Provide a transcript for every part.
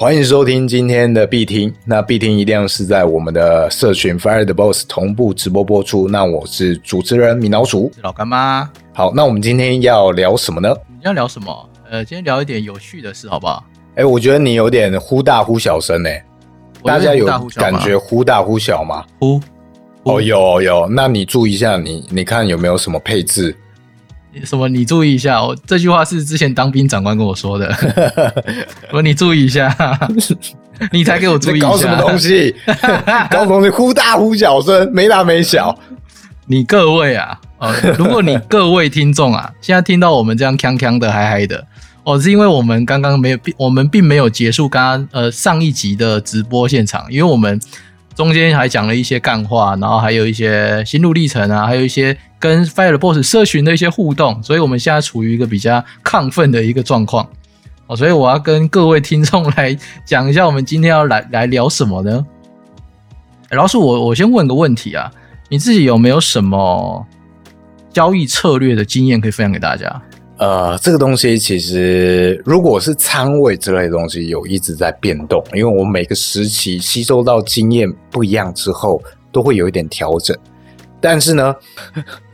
欢迎收听今天的必听。那必听一定是在我们的社群 Fire the Boss 同步直播播出。那我是主持人米老鼠，老干妈。好，那我们今天要聊什么呢？你要聊什么？呃，今天聊一点有趣的事，好不好？哎，我觉得你有点忽大忽小声哎，大家有感觉忽大忽小吗？忽哦，有有，那你注意一下，你你看有没有什么配置？什么？你注意一下，哦，这句话是之前当兵长官跟我说的。我说你注意一下，你才给我注意一下。搞什么东西？搞东西忽大忽小声，没大没小。你各位啊，哦，如果你各位听众啊，现在听到我们这样锵锵的嗨嗨的，哦，是因为我们刚刚没有，我们并没有结束刚刚呃上一集的直播现场，因为我们。中间还讲了一些干话，然后还有一些心路历程啊，还有一些跟 Fire Boss 社群的一些互动，所以我们现在处于一个比较亢奋的一个状况哦，所以我要跟各位听众来讲一下，我们今天要来来聊什么呢？老师，我我先问个问题啊，你自己有没有什么交易策略的经验可以分享给大家？呃，这个东西其实如果是仓位之类的东西，有一直在变动，因为我每个时期吸收到经验不一样之后，都会有一点调整。但是呢，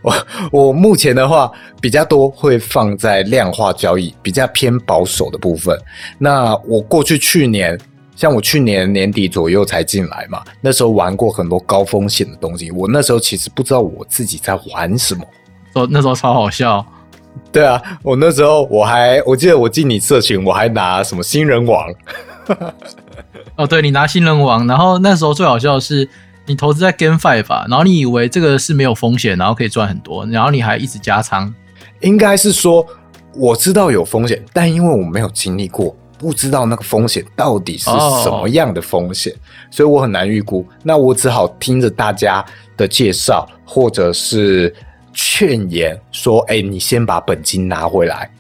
我 我目前的话比较多会放在量化交易，比较偏保守的部分。那我过去去年，像我去年年底左右才进来嘛，那时候玩过很多高风险的东西，我那时候其实不知道我自己在玩什么，哦，那时候超好笑。对啊，我那时候我还我记得我进你社群，我还拿什么新人王。哦，对你拿新人王，然后那时候最好笑的是，你投资在 GameFi 吧，然后你以为这个是没有风险，然后可以赚很多，然后你还一直加仓。应该是说我知道有风险，但因为我没有经历过，不知道那个风险到底是什么样的风险，所以我很难预估。那我只好听着大家的介绍，或者是。劝言说：“哎，你先把本金拿回来。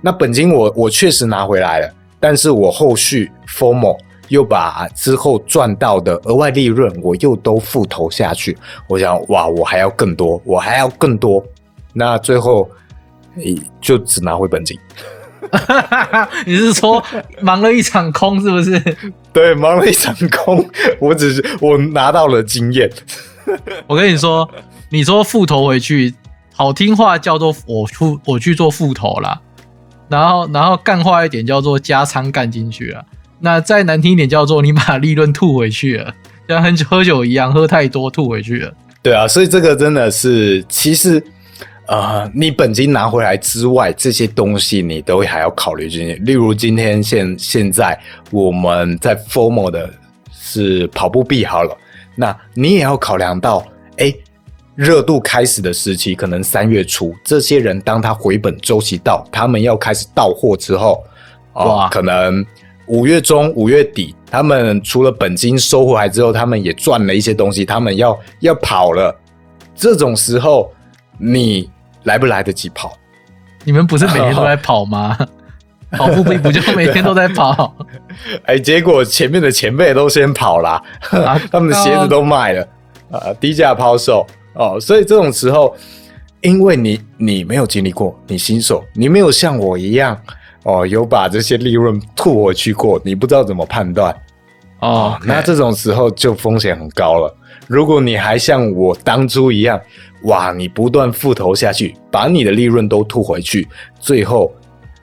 那本金我我确实拿回来了，但是我后续 formal 又把之后赚到的额外利润我又都复投下去。我想，哇，我还要更多，我还要更多。那最后，就只拿回本金。你是说忙了一场空，是不是？对，忙了一场空。我只是我拿到了经验。我跟你说。”你说复投回去，好听话叫做我复我去做复投啦，然后然后干话一点叫做加仓干进去啊，那再难听一点叫做你把利润吐回去了，像喝喝酒一样，喝太多吐回去了。对啊，所以这个真的是，其实呃，你本金拿回来之外，这些东西你都还要考虑进去。例如今天现现在我们在 formal 的是跑步币好了，那你也要考量到，哎。热度开始的时期，可能三月初，这些人当他回本周期到，他们要开始到货之后，啊，可能五月中、五月底，他们除了本金收回来之后，他们也赚了一些东西，他们要要跑了。这种时候，你来不来得及跑？你们不是每天都在跑吗？跑步不不就每天都在跑？哎，结果前面的前辈都先跑了，他们的鞋子都卖了，啊，低价抛售。哦，所以这种时候，因为你你没有经历过，你新手，你没有像我一样哦，有把这些利润吐回去过，你不知道怎么判断哦。那这种时候就风险很高了。如果你还像我当初一样，哇，你不断复投下去，把你的利润都吐回去，最后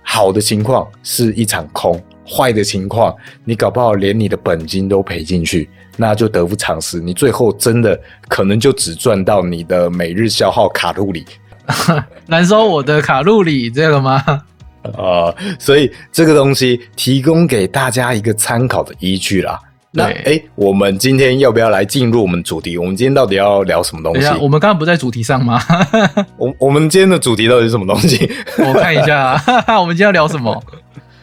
好的情况是一场空，坏的情况你搞不好连你的本金都赔进去。那就得不偿失，你最后真的可能就只赚到你的每日消耗卡路里，燃烧我的卡路里，这个吗？啊，所以这个东西提供给大家一个参考的依据啦。那哎，我们今天要不要来进入我们主题？我们今天到底要聊什么东西？我们刚刚不在主题上吗？我我们今天的主题到底是什么东西？我看一下，我们今天要聊什么？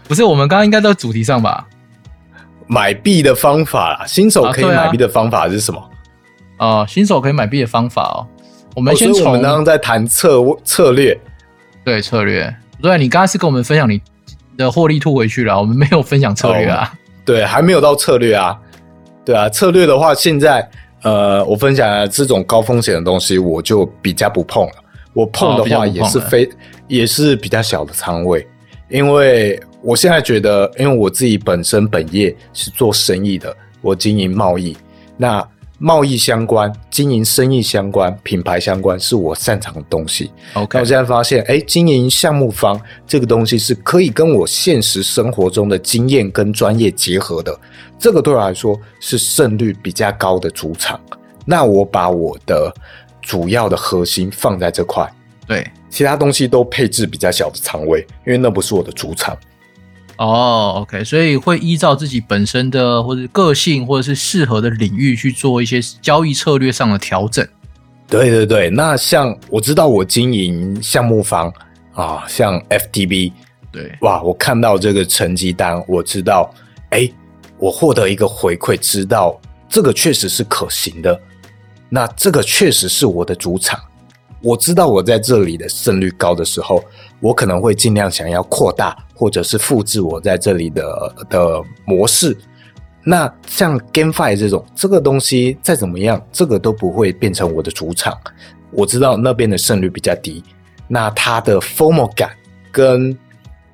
不是，我们刚刚应该在主题上吧？买币的方法，新手可以买币的方法是什么？啊，新手可以买币的方法哦。我们先从我们刚刚在谈策策略，对策略。对，你刚刚是跟我们分享你的获利吐回去了，我们没有分享策略啊。对，还没有到策略啊。对啊，策略的话，现在呃，我分享这种高风险的东西，我就比较不碰了。我碰的话，也是非也是比较小的仓位，因为我现在觉得，因为我自己本身本业是做生意的，我经营贸易，那。贸易相关、经营生意相关、品牌相关，是我擅长的东西。OK，我现在发现，哎，经营项目方这个东西是可以跟我现实生活中的经验跟专业结合的。这个对我来说是胜率比较高的主场。那我把我的主要的核心放在这块，对，其他东西都配置比较小的仓位，因为那不是我的主场。哦，OK，所以会依照自己本身的或者个性，或者是适合的领域去做一些交易策略上的调整。对对对，那像我知道我经营项目方啊，像 FTB，对，哇，我看到这个成绩单，我知道，哎，我获得一个回馈，知道这个确实是可行的，那这个确实是我的主场。我知道我在这里的胜率高的时候，我可能会尽量想要扩大或者是复制我在这里的的模式。那像 GameFi 这种这个东西再怎么样，这个都不会变成我的主场。我知道那边的胜率比较低，那它的 formal 感跟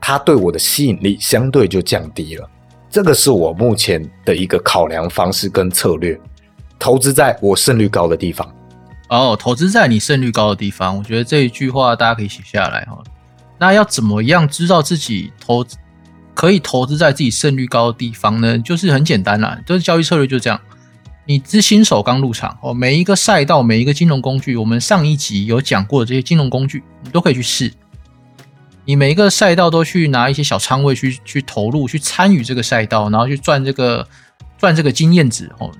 它对我的吸引力相对就降低了。这个是我目前的一个考量方式跟策略，投资在我胜率高的地方。哦，投资在你胜率高的地方，我觉得这一句话大家可以写下来哈。那要怎么样知道自己投可以投资在自己胜率高的地方呢？就是很简单啦，就是交易策略就这样。你是新手刚入场哦，每一个赛道、每一个金融工具，我们上一集有讲过的这些金融工具，你都可以去试。你每一个赛道都去拿一些小仓位去去投入，去参与这个赛道，然后去赚这个赚这个经验值哦。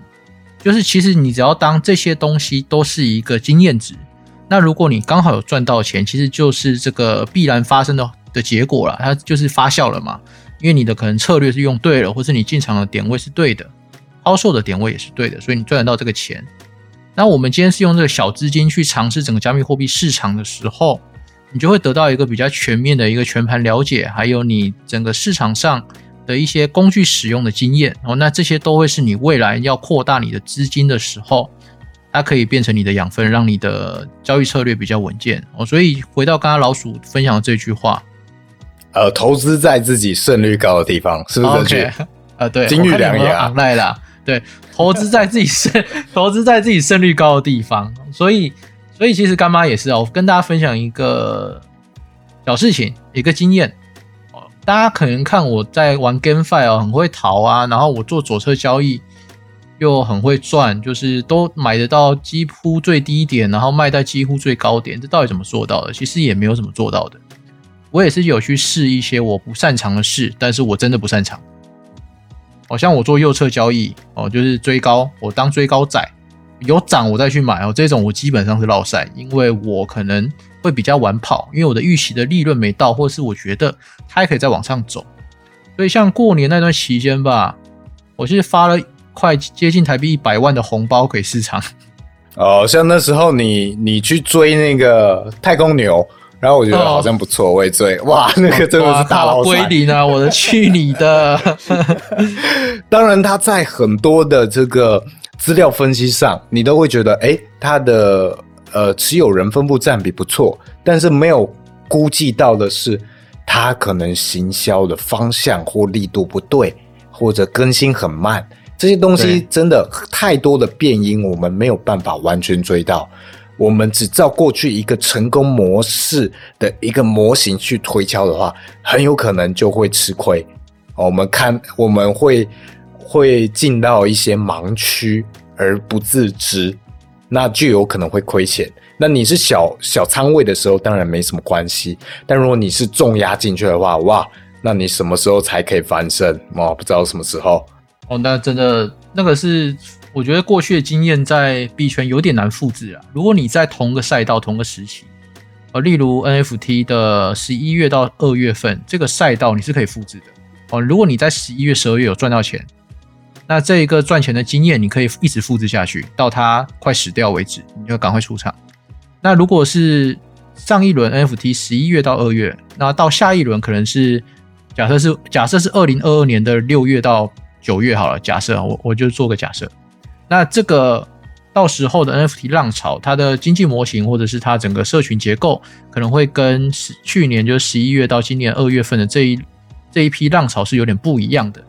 就是其实你只要当这些东西都是一个经验值，那如果你刚好有赚到钱，其实就是这个必然发生的的结果了，它就是发酵了嘛。因为你的可能策略是用对了，或是你进场的点位是对的，抛售的点位也是对的，所以你赚得到这个钱。那我们今天是用这个小资金去尝试整个加密货币市场的时候，你就会得到一个比较全面的一个全盘了解，还有你整个市场上。的一些工具使用的经验哦，那这些都会是你未来要扩大你的资金的时候，它可以变成你的养分，让你的交易策略比较稳健哦。所以回到刚刚老鼠分享的这句话，呃，投资在自己胜率高的地方，是不是这句？啊，对，金玉良言啊，赖啦，对，投资在自己胜，投资在自己胜率高的地方。所以，所以其实干妈也是哦，跟大家分享一个小事情，一个经验。大家可能看我在玩 GameFi 哦，很会逃啊，然后我做左侧交易又很会赚，就是都买得到几乎最低点，然后卖在几乎最高点，这到底怎么做到的？其实也没有怎么做到的。我也是有去试一些我不擅长的事，但是我真的不擅长。好像我做右侧交易哦，就是追高，我当追高仔，有涨我再去买哦，这种我基本上是落赛，因为我可能。会比较晚跑，因为我的预期的利润没到，或是我觉得它还可以再往上走。所以像过年那段期间吧，我是发了快接近台币一百万的红包给市场。哦，像那时候你你去追那个太空牛，然后我觉得好像不错，我也追。哇，那个真的是大捞归零啊！我的去你的！当然，他在很多的这个资料分析上，你都会觉得，哎，他的。呃，持有人分布占比不错，但是没有估计到的是，他可能行销的方向或力度不对，或者更新很慢，这些东西真的太多的变因，我们没有办法完全追到。我们只照过去一个成功模式的一个模型去推敲的话，很有可能就会吃亏。我们看，我们会会进到一些盲区而不自知。那就有可能会亏钱。那你是小小仓位的时候，当然没什么关系。但如果你是重压进去的话，哇，那你什么时候才可以翻身？哦，不知道什么时候。那真的那个是，我觉得过去的经验在币圈有点难复制啊。如果你在同个赛道、同个时期，呃，例如 NFT 的十一月到二月份这个赛道，你是可以复制的。哦，如果你在十一月、十二月有赚到钱。那这一个赚钱的经验，你可以一直复制下去，到它快死掉为止，你就赶快出场。那如果是上一轮 NFT 十一月到二月，那到下一轮可能是假设是假设是二零二二年的六月到九月好了，假设我我就做个假设。那这个到时候的 NFT 浪潮，它的经济模型或者是它整个社群结构，可能会跟去年就十一月到今年二月份的这一这一批浪潮是有点不一样的。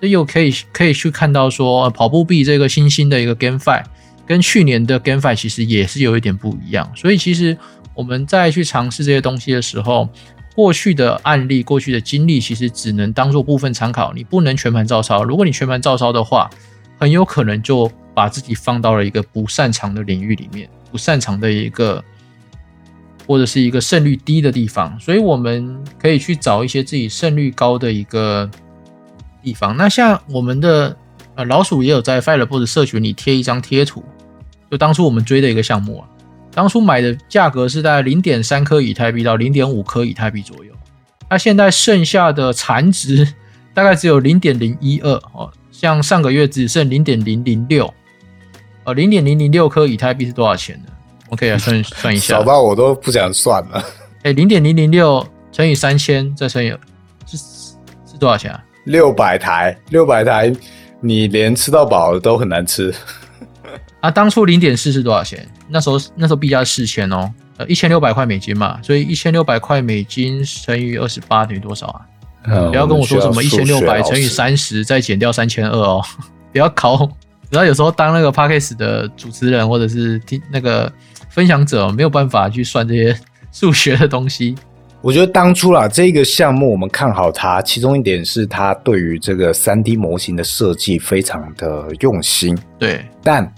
这又可以可以去看到说，跑步币这个新兴的一个 GameFi，跟去年的 GameFi 其实也是有一点不一样。所以其实我们在去尝试这些东西的时候，过去的案例、过去的经历，其实只能当做部分参考，你不能全盘照抄。如果你全盘照抄的话，很有可能就把自己放到了一个不擅长的领域里面，不擅长的一个或者是一个胜率低的地方。所以我们可以去找一些自己胜率高的一个。地方，那像我们的呃老鼠也有在 Firebox 社群里贴一张贴图，就当初我们追的一个项目啊，当初买的价格是在零点三颗以太币到零点五颗以太币左右，那现在剩下的残值大概只有零点零一二哦，像上个月只剩零点零零六，呃零点零零六颗以太币是多少钱呢？我可以来算 算一下，少到我都不想算了。哎，零点零零六乘以三千再乘以是是多少钱啊？六百台，六百台，你连吃到饱都很难吃。啊，当初零点四是多少钱？那时候那时候币价四千哦，呃，一千六百块美金嘛，所以一千六百块美金乘以二十八等于多少啊？不要跟我说什么一千六百乘以三十再减掉三千二哦，不要考。然后有时候当那个 podcast 的主持人或者是听那个分享者，没有办法去算这些 数学的东西。我觉得当初啦，这个项目我们看好它，其中一点是它对于这个三 D 模型的设计非常的用心。对，但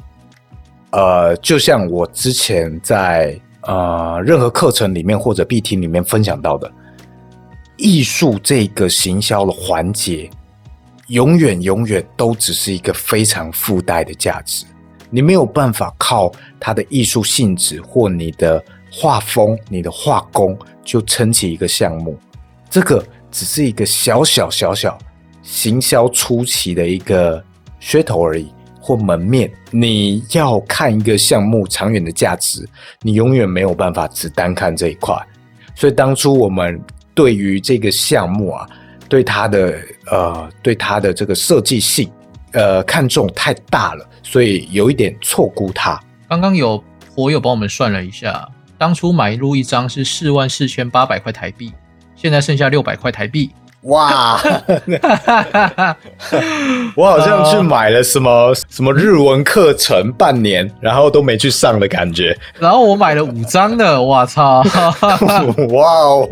呃，就像我之前在呃任何课程里面或者 B T 里面分享到的，艺术这个行销的环节，永远永远都只是一个非常附带的价值，你没有办法靠它的艺术性质或你的画风、你的画工。就撑起一个项目，这个只是一个小小小小行销初期的一个噱头而已，或门面。你要看一个项目长远的价值，你永远没有办法只单看这一块。所以当初我们对于这个项目啊，对它的呃，对它的这个设计性，呃，看重太大了，所以有一点错估它。刚刚有我有帮我们算了一下。当初买入一张是四万四千八百块台币，现在剩下六百块台币。哇！我好像去买了什么什么日文课程半年，然后都没去上的感觉。然后我买了五张的，我操！哇哦！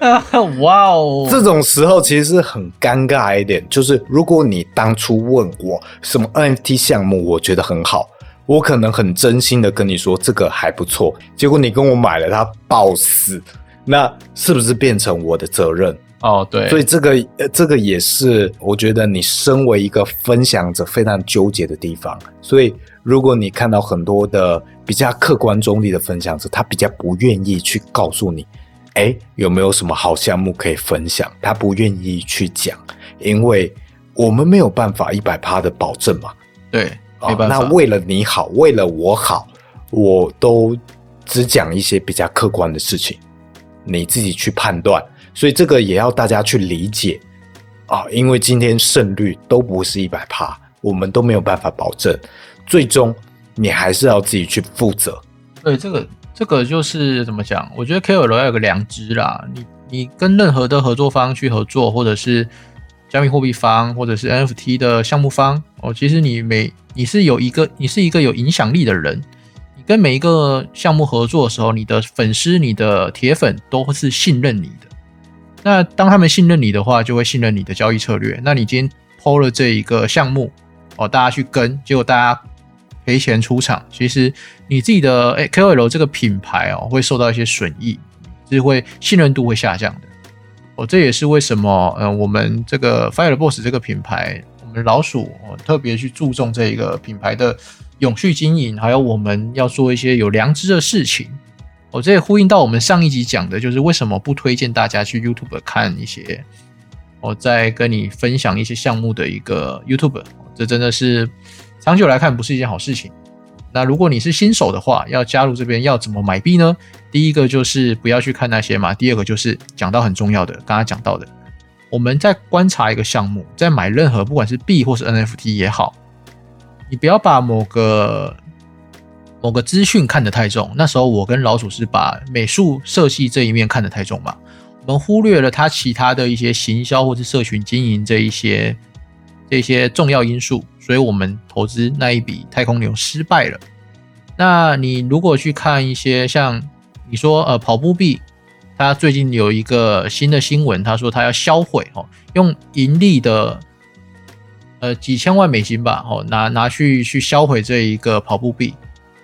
哇哦！这种时候其实是很尴尬一点，就是如果你当初问我什么 NFT 项目，我觉得很好。我可能很真心的跟你说这个还不错，结果你跟我买了它爆死，那是不是变成我的责任？哦，对，所以这个呃这个也是我觉得你身为一个分享者非常纠结的地方。所以如果你看到很多的比较客观中立的分享者，他比较不愿意去告诉你，哎，有没有什么好项目可以分享？他不愿意去讲，因为我们没有办法一百趴的保证嘛。对。那为了你好，为了我好，我都只讲一些比较客观的事情，你自己去判断。所以这个也要大家去理解啊，因为今天胜率都不是一百趴，我们都没有办法保证，最终你还是要自己去负责。对，这个这个就是怎么讲？我觉得 KOL 要有个良知啦，你你跟任何的合作方去合作，或者是。加密货币方或者是 NFT 的项目方哦，其实你每你是有一个你是一个有影响力的人，你跟每一个项目合作的时候，你的粉丝、你的铁粉都是信任你的。那当他们信任你的话，就会信任你的交易策略。那你今天抛了这一个项目哦，大家去跟，结果大家赔钱出场，其实你自己的哎 KOL 这个品牌哦，会受到一些损益，是会信任度会下降的。哦，这也是为什么，呃，我们这个 Fireboss 这个品牌，我们老鼠哦特别去注重这一个品牌的永续经营，还有我们要做一些有良知的事情。哦，这也呼应到我们上一集讲的，就是为什么不推荐大家去 YouTube 看一些，我在跟你分享一些项目的一个 YouTube，这真的是长久来看不是一件好事情。那如果你是新手的话，要加入这边要怎么买币呢？第一个就是不要去看那些嘛。第二个就是讲到很重要的，刚刚讲到的，我们在观察一个项目，在买任何不管是币或是 NFT 也好，你不要把某个某个资讯看得太重。那时候我跟老鼠是把美术设计这一面看得太重嘛。我们忽略了它其他的一些行销或者社群经营这一些这些重要因素，所以我们投资那一笔太空牛失败了。那你如果去看一些像你说呃跑步币，它最近有一个新的新闻，他说他要销毁哦，用盈利的呃几千万美金吧哦拿拿去去销毁这一个跑步币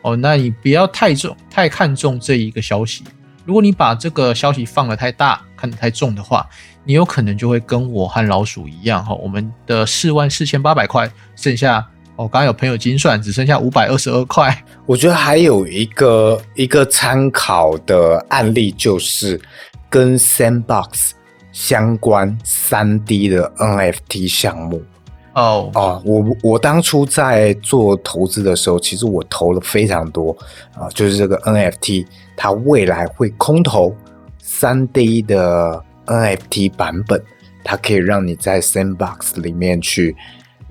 哦，那你不要太重太看重这一个消息，如果你把这个消息放得太大看得太重的话，你有可能就会跟我和老鼠一样哈，我们的四万四千八百块剩下。我刚刚有朋友精算，只剩下五百二十二块。我觉得还有一个一个参考的案例，就是跟 Sandbox 相关三 D 的 NFT 项目。哦啊，我我当初在做投资的时候，其实我投了非常多啊，就是这个 NFT，它未来会空投三 D 的 NFT 版本，它可以让你在 Sandbox 里面去，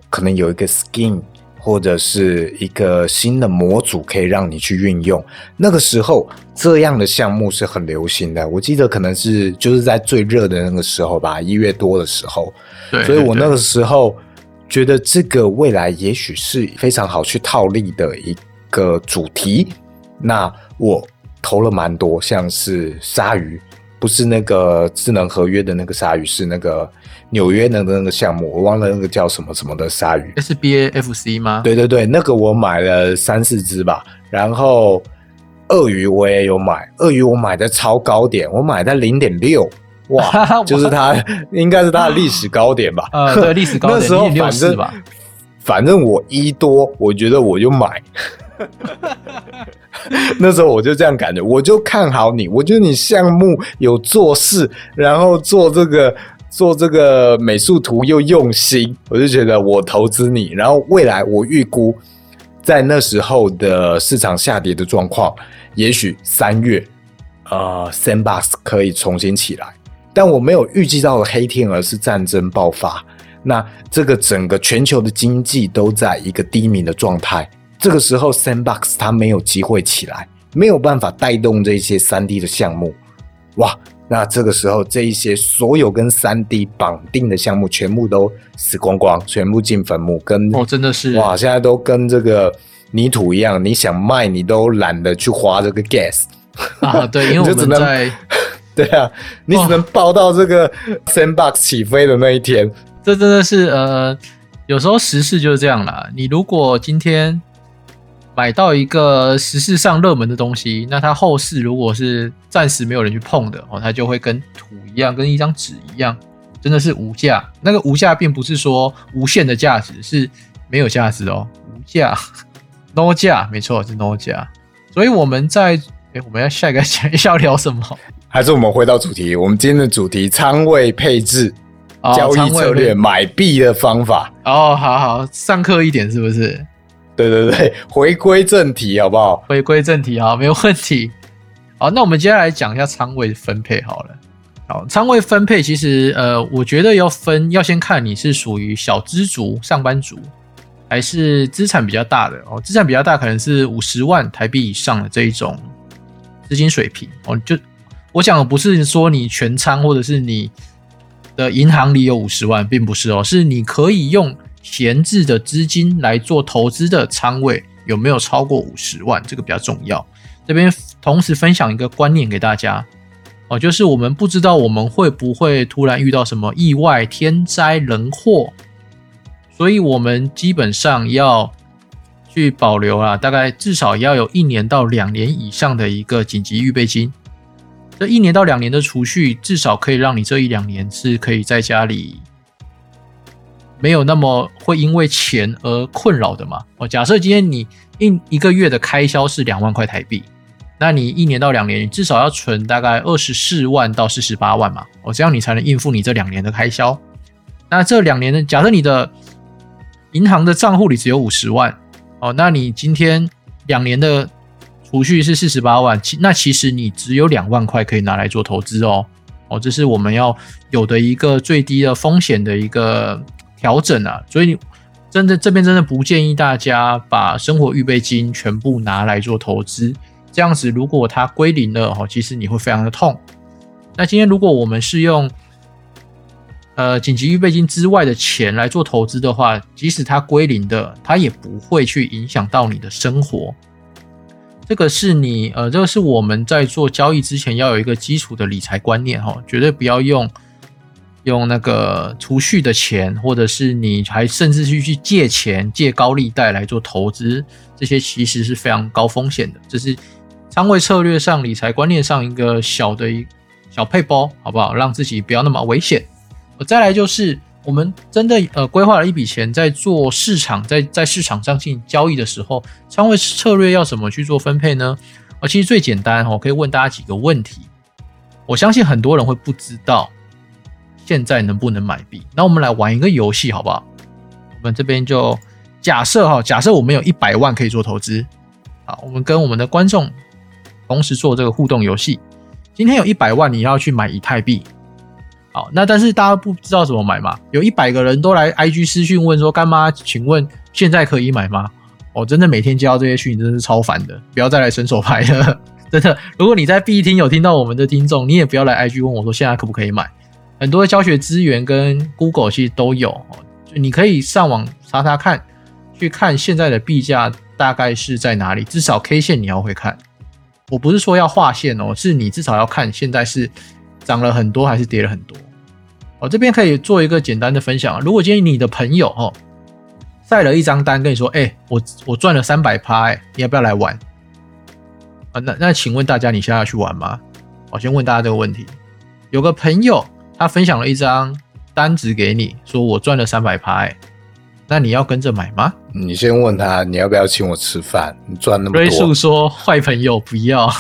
可能有一个 skin。或者是一个新的模组可以让你去运用，那个时候这样的项目是很流行的。我记得可能是就是在最热的那个时候吧，一月多的时候。对，所以我那个时候觉得这个未来也许是非常好去套利的一个主题。那我投了蛮多，像是鲨鱼，不是那个智能合约的那个鲨鱼，是那个。纽约的那个项目，我忘了那个叫什么什么的鲨鱼，S B A F C 吗？对对对，那个我买了三四只吧。然后鳄鱼我也有买，鳄鱼我买的超高点，我买在零点六，哇，就是它应该是它的历史高点吧？呃，对，历史高点那时候反正反正我一多，我觉得我就买。那时候我就这样感觉，我就看好你，我觉得你项目有做事，然后做这个。做这个美术图又用心，我就觉得我投资你，然后未来我预估在那时候的市场下跌的状况，也许三月，呃，Sandbox 可以重新起来，但我没有预计到的黑天鹅是战争爆发，那这个整个全球的经济都在一个低迷的状态，这个时候 Sandbox 它没有机会起来，没有办法带动这些三 D 的项目，哇！那这个时候，这一些所有跟三 D 绑定的项目，全部都死光光，全部进坟墓。跟哦，真的是哇，现在都跟这个泥土一样，你想卖，你都懒得去花这个 gas 啊。对，因为我们在 对啊，你只能抱到这个 sandbox 起飞的那一天。这真的是呃，有时候时事就是这样啦。你如果今天。买到一个时事上热门的东西，那它后市如果是暂时没有人去碰的哦，它就会跟土一样，跟一张纸一样，真的是无价。那个无价并不是说无限的价值，是没有价值哦，无价，no 价，没错，是 no 价。所以我们在哎，我们要下一个讲要聊什么？还是我们回到主题？我们今天的主题：仓位配置、交易策略、买币的方法。哦，好好上课一点，是不是？对对对，回归正题好不好？回归正题好，没有问题。好，那我们接下来讲一下仓位分配好了。好，仓位分配其实呃，我觉得要分，要先看你是属于小资族、上班族，还是资产比较大的哦。资产比较大，可能是五十万台币以上的这一种资金水平哦。就我讲的不是说你全仓，或者是你的银行里有五十万，并不是哦，是你可以用。闲置的资金来做投资的仓位有没有超过五十万？这个比较重要。这边同时分享一个观念给大家哦，就是我们不知道我们会不会突然遇到什么意外、天灾人祸，所以我们基本上要去保留啊，大概至少要有一年到两年以上的一个紧急预备金。这一年到两年的储蓄，至少可以让你这一两年是可以在家里。没有那么会因为钱而困扰的嘛？哦，假设今天你一一个月的开销是两万块台币，那你一年到两年，你至少要存大概二十四万到四十八万嘛？哦，这样你才能应付你这两年的开销。那这两年呢？假设你的银行的账户里只有五十万，哦，那你今天两年的储蓄是四十八万，其那其实你只有两万块可以拿来做投资哦。哦，这是我们要有的一个最低的风险的一个。调整啊，所以你真的这边真的不建议大家把生活预备金全部拿来做投资，这样子如果它归零了哈，其实你会非常的痛。那今天如果我们是用呃紧急预备金之外的钱来做投资的话，即使它归零的，它也不会去影响到你的生活。这个是你呃，这个是我们在做交易之前要有一个基础的理财观念哈，绝对不要用用那个储蓄的钱，或者是你还甚至去去借钱借高利贷来做投资，这些其实是非常高风险的。这是仓位策略上、理财观念上一个小的一小配包，好不好？让自己不要那么危险。再来就是。我们真的呃规划了一笔钱，在做市场，在在市场上进行交易的时候，仓位策略要怎么去做分配呢？啊，其实最简单我，可以问大家几个问题。我相信很多人会不知道现在能不能买币。那我们来玩一个游戏好不好？我们这边就假设哈，假设我们有一百万可以做投资。好，我们跟我们的观众同时做这个互动游戏。今天有一百万，你要去买以太币。好，那但是大家不知道怎么买嘛？有一百个人都来 IG 私讯问说：“干妈，请问现在可以买吗？”哦，真的每天接到这些讯，真的是超烦的。不要再来伸手牌了，真的。如果你在 B 厅有听到我们的听众，你也不要来 IG 问我说现在可不可以买。很多教学资源跟 Google 其实都有哦，你可以上网查查看，去看现在的币价大概是在哪里。至少 K 线你要会看。我不是说要画线哦，是你至少要看现在是。涨了很多还是跌了很多？我这边可以做一个简单的分享。如果今天你的朋友哦晒了一张单跟你说：“哎，我我赚了三百趴，哎，你要不要来玩？”啊，那那请问大家，你现在要去玩吗？我先问大家这个问题：有个朋友他分享了一张单子给你，说我赚了三百趴，哎，那你要跟着买吗？你先问他你要不要请我吃饭？你赚那么多。瑞树说：“坏朋友不要。”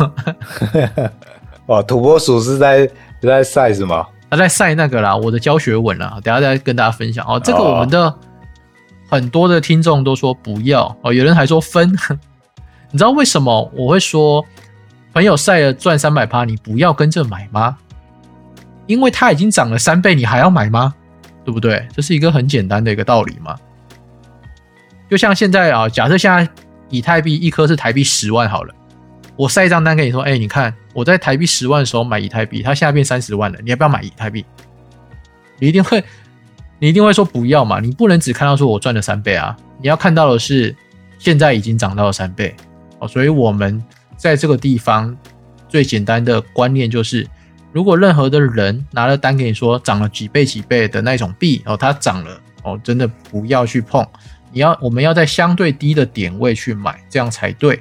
哦，土拨鼠是在。在晒什么？他在晒那个啦，我的教学文啦，等下再跟大家分享哦。这个我们的很多的听众都说不要哦，有人还说分。你知道为什么我会说朋友晒了赚三百趴，你不要跟着买吗？因为它已经涨了三倍，你还要买吗？对不对？这是一个很简单的一个道理嘛。就像现在啊，假设现在以太币一颗是台币十万好了。我晒一张单给你说，哎，你看我在台币十万的时候买以太币，它现在变三十万了，你要不要买以太币？你一定会，你一定会说不要嘛？你不能只看到说我赚了三倍啊，你要看到的是现在已经涨到了三倍哦。所以我们在这个地方最简单的观念就是，如果任何的人拿了单给你说涨了几倍几倍的那种币哦，它涨了哦，真的不要去碰，你要我们要在相对低的点位去买，这样才对。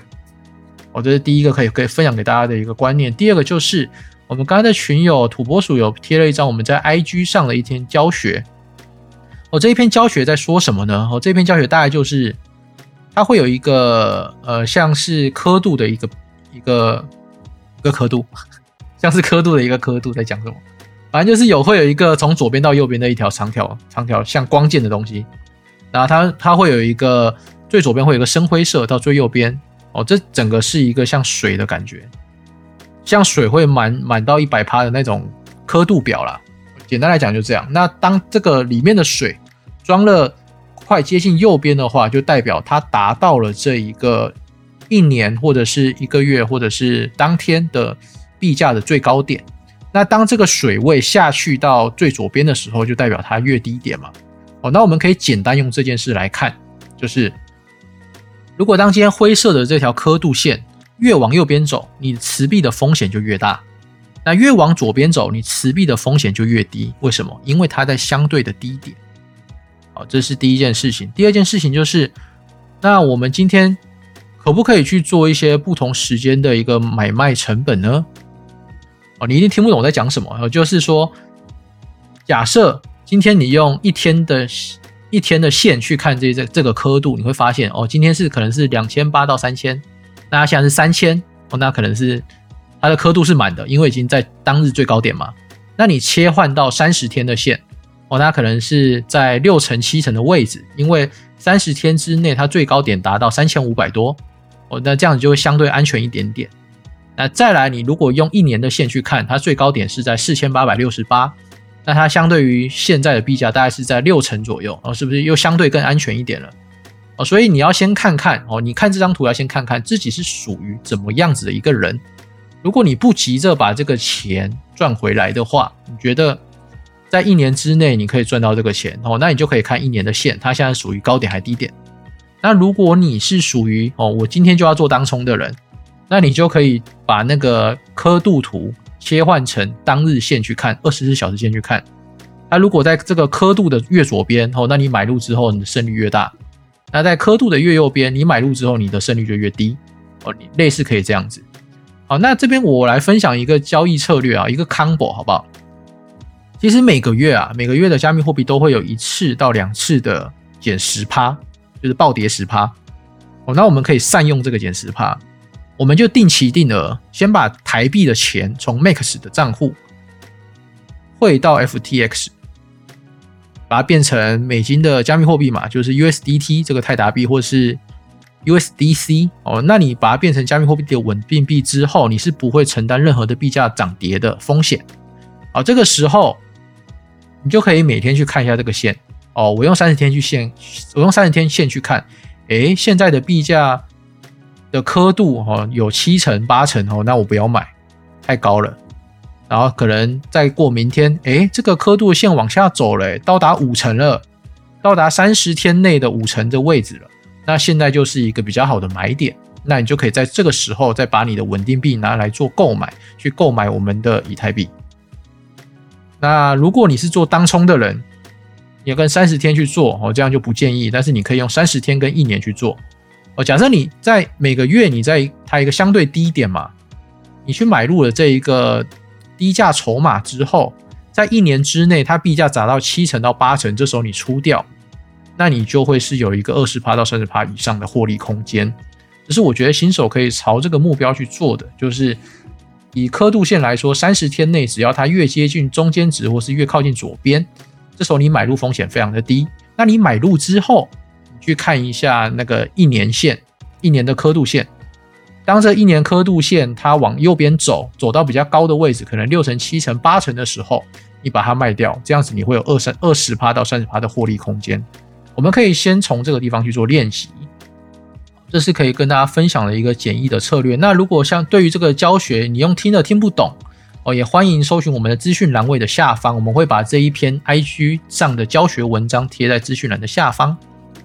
我这是第一个可以可以分享给大家的一个观念。第二个就是我们刚才的群友土拨鼠有贴了一张我们在 IG 上的一篇教学。我这一篇教学在说什么呢？我这篇教学大概就是它会有一个呃像是刻度的一个一个一个刻度，像是刻度的一个刻度在讲什么？反正就是有会有一个从左边到右边的一条长条长条像光剑的东西，然后它它会有一个最左边会有一个深灰色到最右边。哦，这整个是一个像水的感觉，像水会满满到一百趴的那种刻度表啦。简单来讲就这样。那当这个里面的水装了快接近右边的话，就代表它达到了这一个一年或者是一个月或者是当天的币价的最高点。那当这个水位下去到最左边的时候，就代表它越低点嘛。哦，那我们可以简单用这件事来看，就是。如果当今天灰色的这条刻度线越往右边走，你持币的风险就越大；那越往左边走，你持币的风险就越低。为什么？因为它在相对的低点。好，这是第一件事情。第二件事情就是，那我们今天可不可以去做一些不同时间的一个买卖成本呢？哦，你一定听不懂我在讲什么。就是说，假设今天你用一天的。一天的线去看这这这个刻度，你会发现哦，今天是可能是两千八到三千，那它现在是三千哦，那可能是它的刻度是满的，因为已经在当日最高点嘛。那你切换到三十天的线哦，那可能是在六成七成的位置，因为三十天之内它最高点达到三千五百多哦，那这样子就会相对安全一点点。那再来，你如果用一年的线去看，它最高点是在四千八百六十八。那它相对于现在的币价大概是在六成左右哦，是不是又相对更安全一点了？哦，所以你要先看看哦，你看这张图要先看看自己是属于怎么样子的一个人如果你不急着把这个钱赚回来的话，你觉得在一年之内你可以赚到这个钱哦，那你就可以看一年的线，它现在属于高点还低点。那如果你是属于哦，我今天就要做当冲的人，那你就可以把那个刻度图切换成当日线去看，二十四小时线去看。那如果在这个刻度的越左边哦，那你买入之后你的胜率越大；那在刻度的越右边，你买入之后你的胜率就越低哦。你类似可以这样子。好，那这边我来分享一个交易策略啊，一个 combo 好不好？其实每个月啊，每个月的加密货币都会有一次到两次的减十趴，就是暴跌十趴。哦，那我们可以善用这个减十趴，我们就定期定额，先把台币的钱从 Max 的账户汇到 FTX。把它变成美金的加密货币嘛，就是 USDT 这个泰达币，或是 USDC 哦。那你把它变成加密货币的稳定币之后，你是不会承担任何的币价涨跌的风险。好，这个时候你就可以每天去看一下这个线哦。我用三十天去线，我用三十天线去看，诶，现在的币价的刻度哦有七成八成哦，那我不要买，太高了。然后可能再过明天，哎，这个刻度线往下走了，到达五成了，到达三十天内的五成的位置了。那现在就是一个比较好的买点，那你就可以在这个时候再把你的稳定币拿来做购买，去购买我们的以太币。那如果你是做当冲的人，你要跟三十天去做哦，这样就不建议。但是你可以用三十天跟一年去做哦。假设你在每个月你在它一个相对低点嘛，你去买入了这一个。低价筹码之后，在一年之内，它币价涨到七成到八成，这时候你出掉，那你就会是有一个二十趴到三十趴以上的获利空间。这是我觉得新手可以朝这个目标去做的，就是以刻度线来说，三十天内只要它越接近中间值，或是越靠近左边，这时候你买入风险非常的低。那你买入之后，去看一下那个一年线，一年的刻度线。当这一年刻度线它往右边走，走到比较高的位置，可能六成、七成、八成的时候，你把它卖掉，这样子你会有二三二十趴到三十趴的获利空间。我们可以先从这个地方去做练习，这是可以跟大家分享的一个简易的策略。那如果像对于这个教学，你用听的听不懂哦，也欢迎搜寻我们的资讯栏位的下方，我们会把这一篇 IG 上的教学文章贴在资讯栏的下方。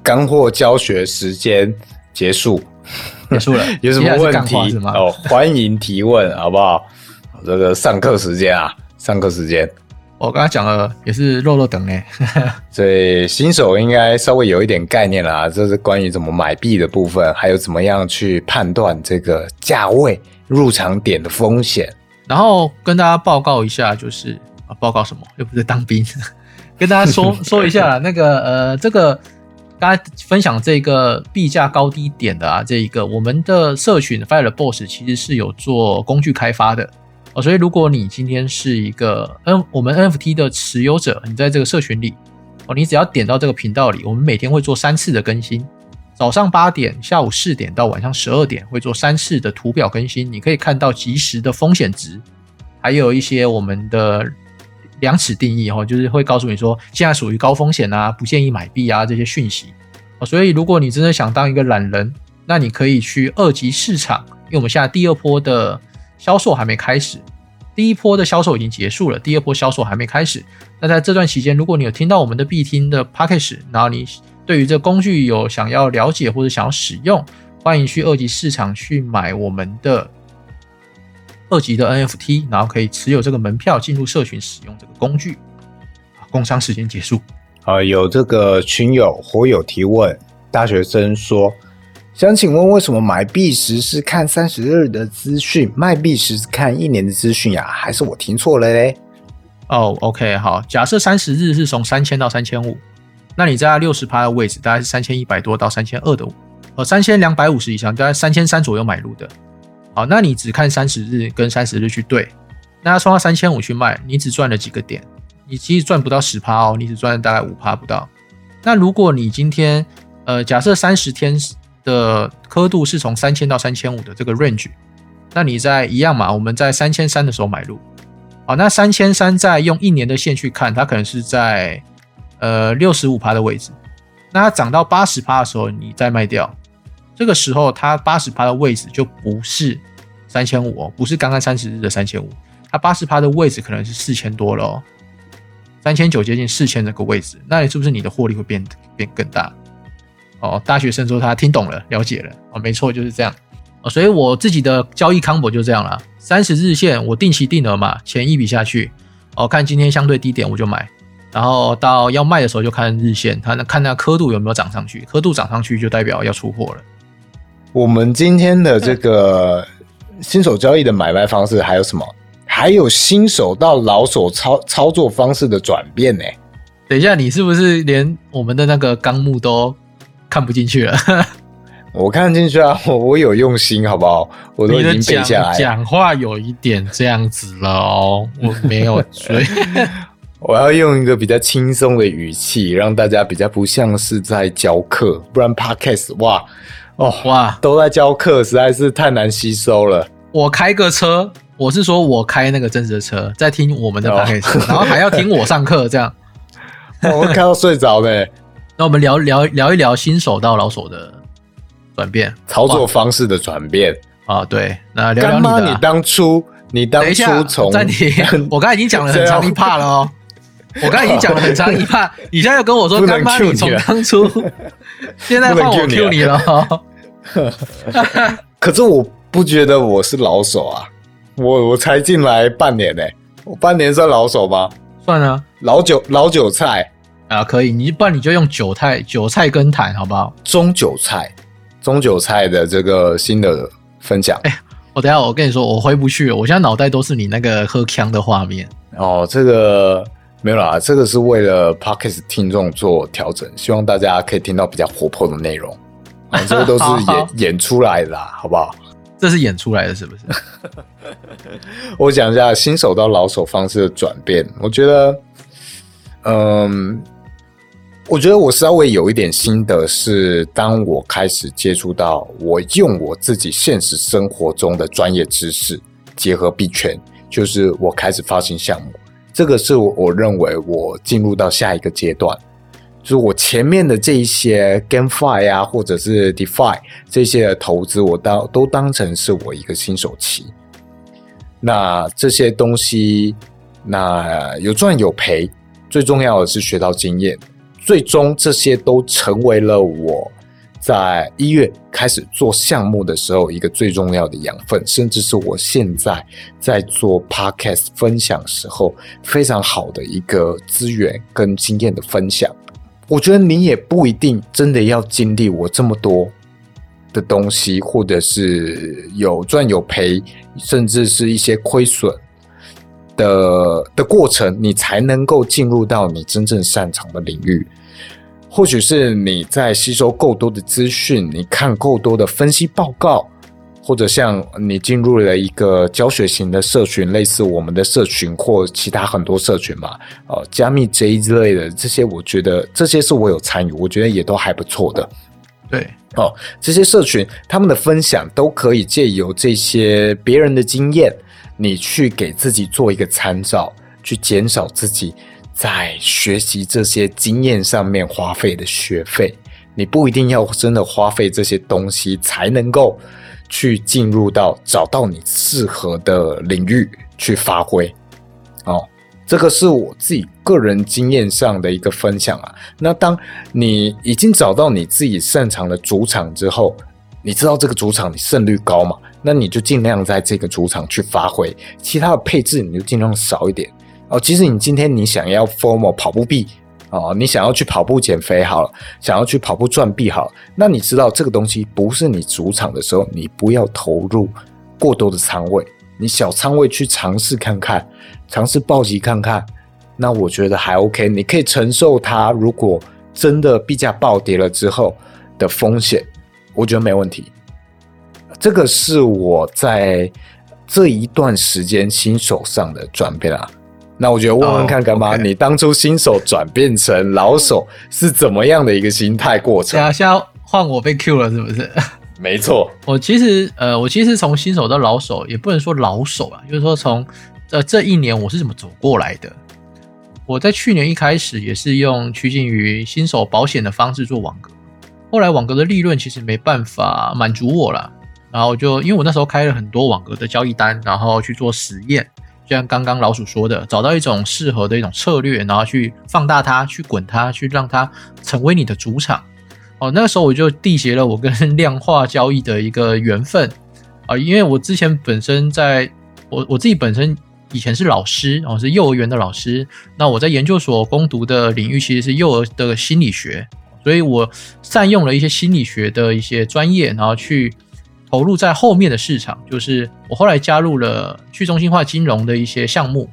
干货教学时间结束。结束了，有什么问题哦？欢迎提问，好不好？这个上课时间啊，上课时间，我刚才讲了，也是肉肉等哎，所以新手应该稍微有一点概念了。这是关于怎么买币的部分，还有怎么样去判断这个价位入场点的风险。然后跟大家报告一下，就是啊，报告什么？又不是当兵，跟大家说说一下那个呃，这个。刚才分享这个币价高低点的啊，这一个我们的社群 Fire Boss 其实是有做工具开发的哦，所以如果你今天是一个 N 我们 NFT 的持有者，你在这个社群里哦，你只要点到这个频道里，我们每天会做三次的更新，早上八点、下午四点到晚上十二点会做三次的图表更新，你可以看到及时的风险值，还有一些我们的。量尺定义哦，就是会告诉你说现在属于高风险啊，不建议买币啊这些讯息哦所以如果你真的想当一个懒人，那你可以去二级市场，因为我们现在第二波的销售还没开始，第一波的销售已经结束了，第二波销售还没开始。那在这段期间，如果你有听到我们的必听的 p a c k a g e 然后你对于这工具有想要了解或者想要使用，欢迎去二级市场去买我们的。二级的 NFT，然后可以持有这个门票进入社群使用这个工具。工商时间结束。啊，有这个群友火友提问，大学生说，想请问为什么买币时是看三十日的资讯，卖币时是看一年的资讯呀？还是我听错了嘞？哦，OK，好，假设三十日是从三千到三千五，那你在六十趴的位置，大概是三千一百多到三千二的，呃，三千两百五十以上，大概三千三左右买入的。好，那你只看三十日跟三十日去对，那他冲到三千五去卖，你只赚了几个点，你其实赚不到十趴哦，你只赚了大概五趴不到。那如果你今天，呃，假设三十天的刻度是从三千到三千五的这个 range，那你在一样嘛，我们在三千三的时候买入，好，那三千三再用一年的线去看，它可能是在呃六十五趴的位置，那它涨到八十趴的时候，你再卖掉。这个时候，它八十趴的位置就不是三千五哦，不是刚刚三十日的三千五，它八十趴的位置可能是四千多了哦，三千九接近四千这个位置，那你是不是你的获利会变变更大？哦，大学生说他听懂了，了解了。哦，没错，就是这样。哦，所以我自己的交易 combo 就这样了，三十日线我定期定额嘛，钱一笔下去，哦，看今天相对低点我就买，然后到要卖的时候就看日线，它那看那刻度有没有涨上去，刻度涨上去就代表要出货了。我们今天的这个新手交易的买卖方式还有什么？还有新手到老手操操作方式的转变呢？等一下，你是不是连我们的那个纲目都？看不进去了，我看进去啊，我我有用心，好不好？我都已经背下来。讲话有一点这样子了哦，我没有追，我要用一个比较轻松的语气，让大家比较不像是在教课，不然 podcast 哇哦哇。都在教课，实在是太难吸收了。我开个车，我是说我开那个真实的车，在听我们的 podcast，然后还要听我上课，这样。我会开到睡着的。那我们聊聊聊一聊新手到老手的转变，操作方式的转变。啊，对，那聊聊你的。你当初，你当初从暂停，我刚才已经讲了很长一趴了哦，我刚才已经讲了很长一趴，你现在又跟我说干妈你从当初，现在换我 Q 你了。可是我不觉得我是老手啊，我我才进来半年呢，我半年算老手吗？算啊，老韭老韭菜。啊，可以，你不然你就用韭菜韭菜跟谈好不好？中韭菜，中韭菜的这个新的分享。哎，我等下我跟你说，我回不去了，我现在脑袋都是你那个喝枪的画面。哦，这个没有啦，这个是为了 Podcast 听众做调整，希望大家可以听到比较活泼的内容。啊，这个都是演演出来的，啦，好不好？这是演出来的，是不是？我讲一下新手到老手方式的转变。我觉得，嗯。我觉得我稍微有一点心得是，当我开始接触到我用我自己现实生活中的专业知识结合币圈，就是我开始发行项目，这个是我认为我进入到下一个阶段，就是我前面的这一些 GameFi 啊，或者是 DeFi 这些投资，我当都当成是我一个新手期。那这些东西，那有赚有赔，最重要的是学到经验。最终，这些都成为了我在一月开始做项目的时候一个最重要的养分，甚至是我现在在做 podcast 分享时候非常好的一个资源跟经验的分享。我觉得你也不一定真的要经历我这么多的东西，或者是有赚有赔，甚至是一些亏损。的的过程，你才能够进入到你真正擅长的领域。或许是你在吸收够多的资讯，你看够多的分析报告，或者像你进入了一个教学型的社群，类似我们的社群或其他很多社群嘛，呃，加密 J 之类的这些，我觉得这些是我有参与，我觉得也都还不错的。对，哦，这些社群他们的分享都可以借由这些别人的经验。你去给自己做一个参照，去减少自己在学习这些经验上面花费的学费。你不一定要真的花费这些东西才能够去进入到找到你适合的领域去发挥。哦，这个是我自己个人经验上的一个分享啊。那当你已经找到你自己擅长的主场之后，你知道这个主场你胜率高吗？那你就尽量在这个主场去发挥，其他的配置你就尽量少一点哦。其实你今天你想要 formal 跑步币哦，你想要去跑步减肥好了，想要去跑步赚币好了，那你知道这个东西不是你主场的时候，你不要投入过多的仓位，你小仓位去尝试看看，尝试暴击看看，那我觉得还 OK，你可以承受它。如果真的币价暴跌了之后的风险，我觉得没问题。这个是我在这一段时间新手上的转变啊，那我觉得问问看干嘛？你当初新手转变成老手是怎么样的一个心态过程？现在换我被 Q 了是不是？没错，我其实呃，我其实从新手到老手也不能说老手啊，就是说从呃这一年我是怎么走过来的。我在去年一开始也是用趋近于新手保险的方式做网格，后来网格的利润其实没办法满足我了。然后就因为我那时候开了很多网格的交易单，然后去做实验，就像刚刚老鼠说的，找到一种适合的一种策略，然后去放大它，去滚它，去让它成为你的主场。哦，那个时候我就缔结了我跟量化交易的一个缘分啊，因为我之前本身在我我自己本身以前是老师哦，是幼儿园的老师，那我在研究所攻读的领域其实是幼儿的心理学。所以我善用了一些心理学的一些专业，然后去投入在后面的市场。就是我后来加入了去中心化金融的一些项目，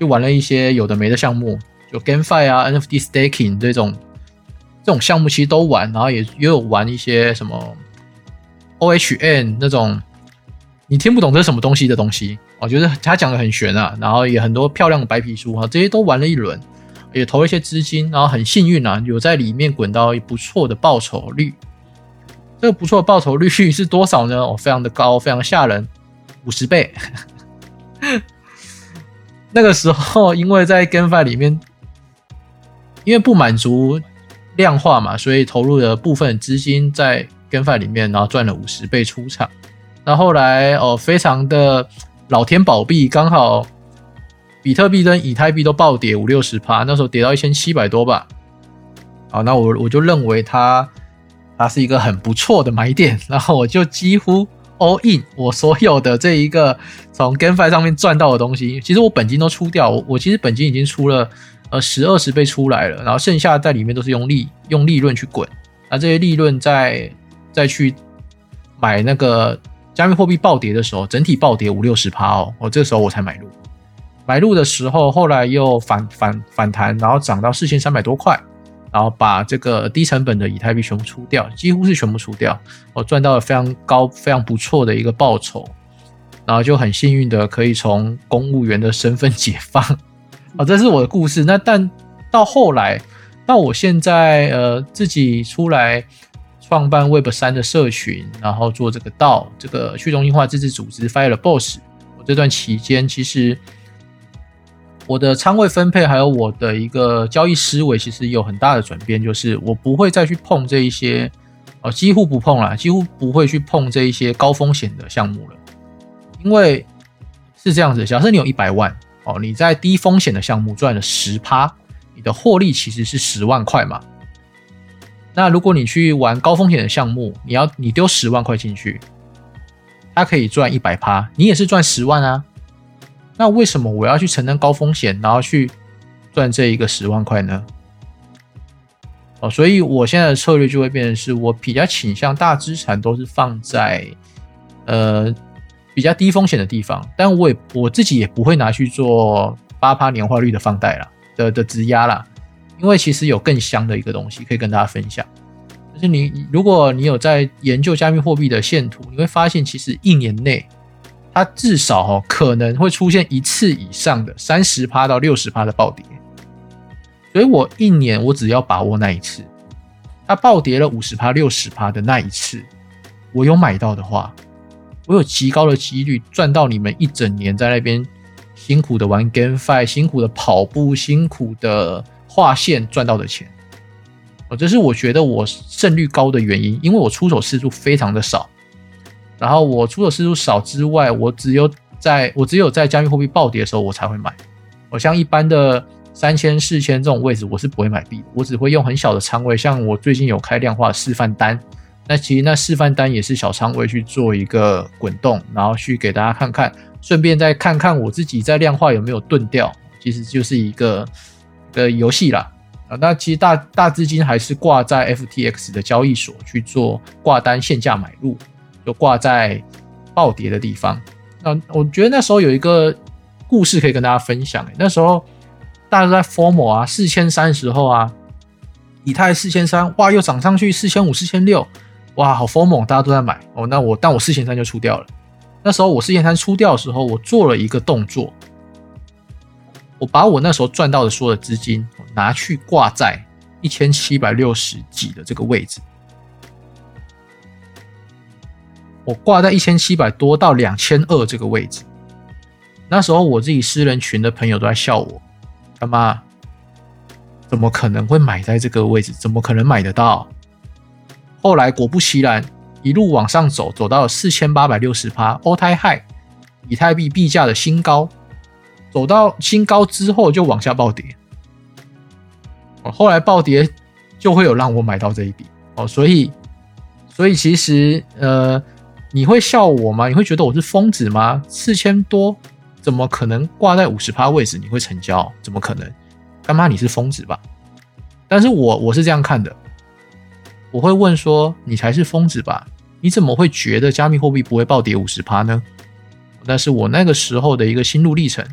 就玩了一些有的没的项目，就 GameFi 啊、NFT Staking 这种这种项目其实都玩，然后也也有玩一些什么 OHN 那种你听不懂这是什么东西的东西，我觉得他讲的很玄啊，然后也很多漂亮的白皮书啊，这些都玩了一轮。也投了一些资金，然后很幸运啊，有在里面滚到不错的报酬率。这个不错的报酬率是多少呢？哦，非常的高，非常吓人，五十倍。那个时候，因为在 GameFi 里面，因为不满足量化嘛，所以投入了部分资金在 GameFi 里面，然后赚了五十倍出场。那后来哦，非常的老天保庇，刚好。比特币跟以太币都暴跌五六十趴，那时候跌到一千七百多吧。好，那我我就认为它它是一个很不错的买点，然后我就几乎 all in 我所有的这一个从 GameFi 上面赚到的东西。其实我本金都出掉，我我其实本金已经出了呃十二十倍出来了，然后剩下在里面都是用利用利润去滚，那这些利润再再去买那个加密货币暴跌的时候，整体暴跌五六十趴哦，我这时候我才买入。买入的时候，后来又反反反弹，然后涨到四千三百多块，然后把这个低成本的以太币全部出掉，几乎是全部出掉，我赚到了非常高、非常不错的一个报酬，然后就很幸运的可以从公务员的身份解放，啊，这是我的故事。那但到后来，到我现在呃自己出来创办 Web 三的社群，然后做这个道这个去中心化自治组织 Fire Boss，我这段期间其实。我的仓位分配还有我的一个交易思维，其实有很大的转变，就是我不会再去碰这一些，呃，几乎不碰了，几乎不会去碰这一些高风险的项目了。因为是这样子，假设你有一百万哦，你在低风险的项目赚了十趴，你的获利其实是十万块嘛。那如果你去玩高风险的项目，你要你丢十万块进去，它可以赚一百趴，你也是赚十万啊。那为什么我要去承担高风险，然后去赚这一个十万块呢？哦，所以我现在的策略就会变成是我比较倾向大资产都是放在呃比较低风险的地方，但我也我自己也不会拿去做八趴年化率的放贷啦的的质押啦，因为其实有更香的一个东西可以跟大家分享，就是你如果你有在研究加密货币的线图，你会发现其实一年内。它至少哈可能会出现一次以上的三十趴到六十趴的暴跌，所以我一年我只要把握那一次，它暴跌了五十趴六十趴的那一次，我有买到的话，我有极高的几率赚到你们一整年在那边辛苦的玩 GameFi、辛苦的跑步、辛苦的画线赚到的钱，哦，这是我觉得我胜率高的原因，因为我出手次数非常的少。然后我出手次数少之外，我只有在我只有在加密货币暴跌的时候，我才会买。我像一般的三千、四千这种位置，我是不会买币的。我只会用很小的仓位，像我最近有开量化示范单，那其实那示范单也是小仓位去做一个滚动，然后去给大家看看，顺便再看看我自己在量化有没有钝掉，其实就是一个的游戏啦。啊，那其实大大资金还是挂在 FTX 的交易所去做挂单限价买入。就挂在暴跌的地方。那我觉得那时候有一个故事可以跟大家分享。那时候大家都在 formal 啊，四千三时候啊，以太四千三，哇，又涨上去四千五、四千六，哇，好 formal，大家都在买哦。那我但我四千三就出掉了。那时候我四千三出掉的时候，我做了一个动作，我把我那时候赚到的所有的资金拿去挂在一千七百六十几的这个位置。我挂在一千七百多到两千二这个位置，那时候我自己私人群的朋友都在笑我，他妈怎么可能会买在这个位置？怎么可能买得到？后来果不其然，一路往上走，走到四千八百六十趴，all time high，以太币币价的新高，走到新高之后就往下暴跌。哦，后来暴跌就会有让我买到这一笔哦，所以，所以其实呃，你会笑我吗？你会觉得我是疯子吗？四千多怎么可能挂在五十趴位置你会成交？怎么可能？干妈你是疯子吧？但是我我是这样看的，我会问说你才是疯子吧？你怎么会觉得加密货币不会暴跌五十趴呢？那是我那个时候的一个心路历程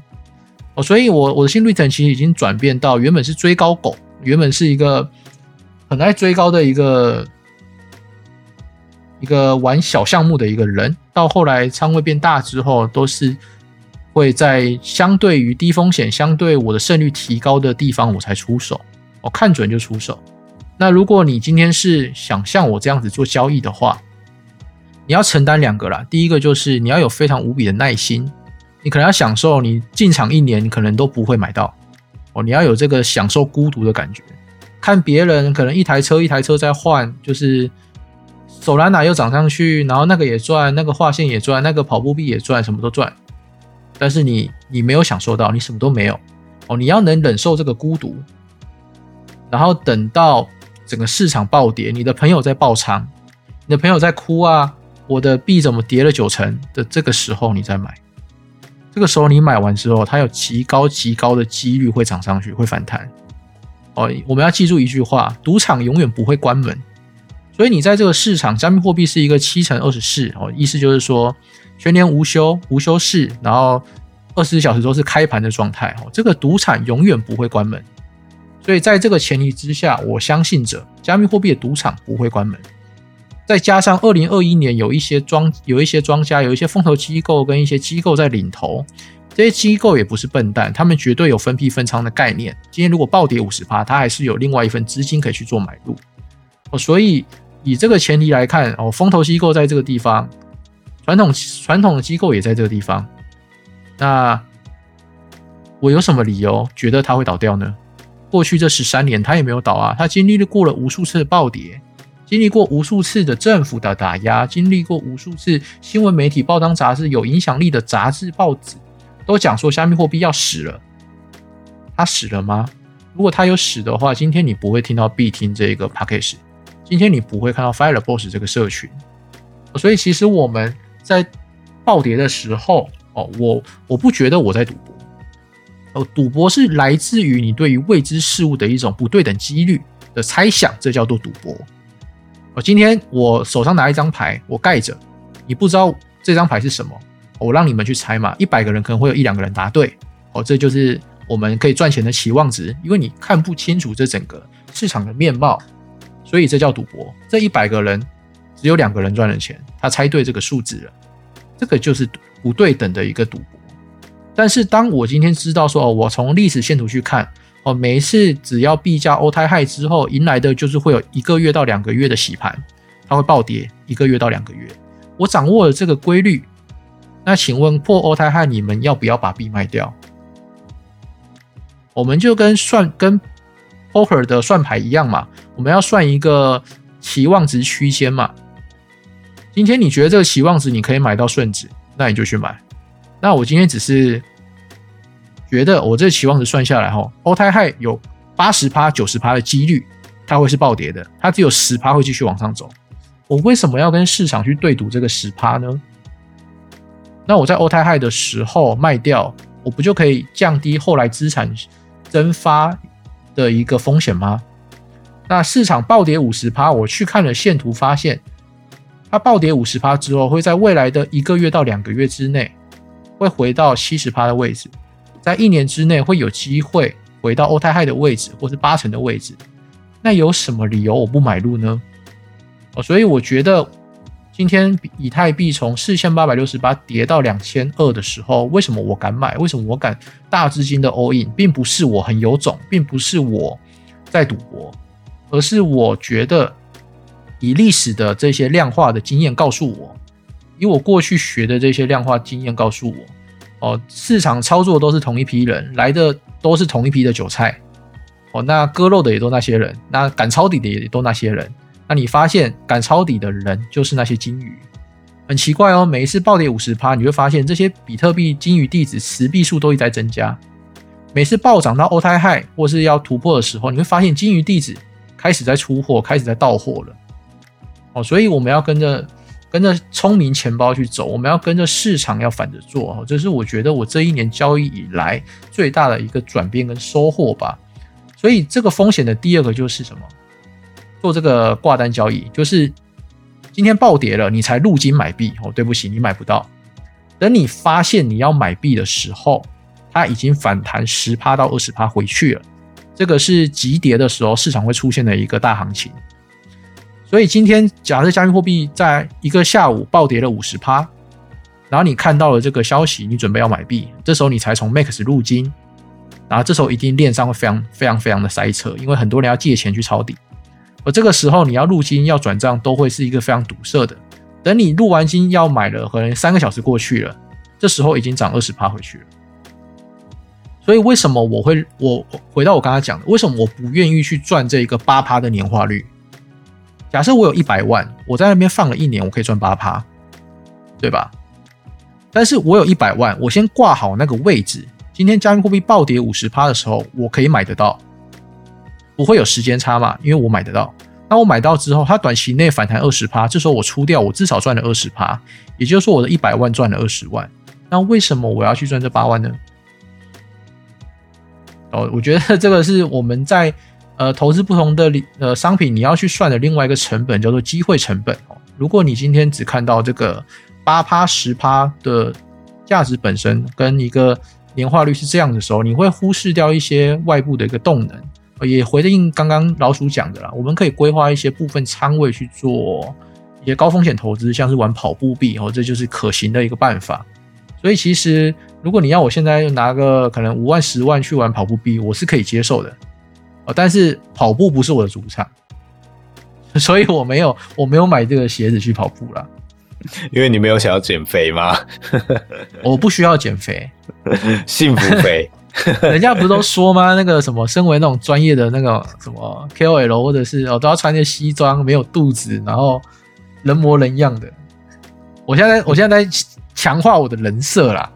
哦，所以我我的心路历程其实已经转变到原本是追高狗。原本是一个很爱追高的一个一个玩小项目的一个人，到后来仓位变大之后，都是会在相对于低风险、相对我的胜率提高的地方，我才出手。我看准就出手。那如果你今天是想像我这样子做交易的话，你要承担两个啦。第一个就是你要有非常无比的耐心，你可能要享受你进场一年，可能都不会买到。哦，你要有这个享受孤独的感觉，看别人可能一台车一台车在换，就是手拉拿又涨上去，然后那个也赚，那个划线也赚，那个跑步币也赚，什么都赚。但是你你没有享受到，你什么都没有。哦，你要能忍受这个孤独，然后等到整个市场暴跌，你的朋友在爆仓，你的朋友在哭啊，我的币怎么跌了九成的这个时候，你再买。这个时候你买完之后，它有极高极高的几率会涨上去，会反弹。哦，我们要记住一句话：赌场永远不会关门。所以你在这个市场，加密货币是一个七乘二十四哦，意思就是说全年无休、无休市，然后二十四小时都是开盘的状态哦。这个赌场永远不会关门。所以在这个前提之下，我相信着加密货币的赌场不会关门。再加上二零二一年有一些庄有一些庄家有一些风投机构跟一些机构在领头，这些机构也不是笨蛋，他们绝对有分批分仓的概念。今天如果暴跌五十趴，他还是有另外一份资金可以去做买入。哦，所以以这个前提来看，哦，风投机构在这个地方，传统传统的机构也在这个地方，那我有什么理由觉得它会倒掉呢？过去这十三年它也没有倒啊，它经历了过了无数次的暴跌。经历过无数次的政府的打压，经历过无数次新闻媒体、报章、杂志有影响力的杂志、报纸都讲说加密货币要死了，它死了吗？如果它有死的话，今天你不会听到必听这个 p a c k a g e 今天你不会看到 Fire Boss 这个社群。所以其实我们在暴跌的时候，哦，我我不觉得我在赌博，哦，赌博是来自于你对于未知事物的一种不对等几率的猜想，这叫做赌博。哦今天我手上拿一张牌，我盖着，你不知道这张牌是什么，我让你们去猜嘛。一百个人可能会有一两个人答对，哦，这就是我们可以赚钱的期望值，因为你看不清楚这整个市场的面貌，所以这叫赌博。这一百个人只有两个人赚了钱，他猜对这个数字了，这个就是不对等的一个赌博。但是当我今天知道说，哦，我从历史线图去看。哦，每一次只要币价欧太害之后，迎来的就是会有一个月到两个月的洗盘，它会暴跌一个月到两个月。我掌握了这个规律，那请问破欧太害，你们要不要把币卖掉？我们就跟算跟 poker 的算牌一样嘛，我们要算一个期望值区间嘛。今天你觉得这个期望值你可以买到顺值，那你就去买。那我今天只是。觉得我这期望值算下来哈，欧泰害有八十趴、九十趴的几率，它会是暴跌的，它只有十趴会继续往上走。我为什么要跟市场去对赌这个十趴呢？那我在欧泰害的时候卖掉，我不就可以降低后来资产蒸发的一个风险吗？那市场暴跌五十趴，我去看了线图，发现它暴跌五十趴之后，会在未来的一个月到两个月之内，会回到七十趴的位置。在一年之内会有机会回到欧泰害的位置，或是八成的位置，那有什么理由我不买入呢？哦，所以我觉得今天以太币从四千八百六十八跌到两千二的时候，为什么我敢买？为什么我敢大资金的 all in？并不是我很有种，并不是我在赌博，而是我觉得以历史的这些量化的经验告诉我，以我过去学的这些量化经验告诉我。哦，市场操作都是同一批人来的，都是同一批的韭菜。哦，那割肉的也都那些人，那赶抄底的也都那些人，那你发现敢抄底的人就是那些金鱼，很奇怪哦。每一次暴跌五十趴，你会发现这些比特币金鱼地址持币数都一直在增加。每次暴涨到欧泰害或是要突破的时候，你会发现金鱼地址开始在出货，开始在到货了。哦，所以我们要跟着跟着聪明钱包去走，我们要跟着市场要反着做。哦，这是我觉得我这一年交易以来最大的一个转变跟收获吧。所以这个风险的第二个就是什么？做这个挂单交易，就是今天暴跌了，你才入金买币。哦，对不起，你买不到。等你发现你要买币的时候。它已经反弹十趴到二十趴回去了，这个是急跌的时候市场会出现的一个大行情。所以今天假设加密货币在一个下午暴跌了五十趴，然后你看到了这个消息，你准备要买币，这时候你才从 Max 入金，然后这时候一定链上会非常非常非常的塞车，因为很多人要借钱去抄底，而这个时候你要入金要转账都会是一个非常堵塞的。等你入完金要买了，可能三个小时过去了，这时候已经涨二十趴回去了。所以为什么我会我回到我刚才讲的，为什么我不愿意去赚这一个八趴的年化率？假设我有一百万，我在那边放了一年，我可以赚八趴，对吧？但是我有一百万，我先挂好那个位置，今天加密货币暴跌五十趴的时候，我可以买得到，不会有时间差嘛？因为我买得到。那我买到之后，它短期内反弹二十趴，这时候我出掉，我至少赚了二十趴，也就是说我的一百万赚了二十万。那为什么我要去赚这八万呢？哦，我觉得这个是我们在呃投资不同的呃商品，你要去算的另外一个成本，叫做机会成本哦。如果你今天只看到这个八趴十趴的价值本身跟一个年化率是这样的时候，你会忽视掉一些外部的一个动能。也回应刚刚老鼠讲的啦，我们可以规划一些部分仓位去做一些高风险投资，像是玩跑步币哦，这就是可行的一个办法。所以其实。如果你要我现在拿个可能五万十万去玩跑步币，我是可以接受的啊。但是跑步不是我的主场，所以我没有我没有买这个鞋子去跑步了。因为你没有想要减肥吗？我不需要减肥，幸福肥。人家不都说吗？那个什么，身为那种专业的那个什么 KOL，或者是哦，都要穿件西装，没有肚子，然后人模人样的。我现在我现在在强化我的人设啦。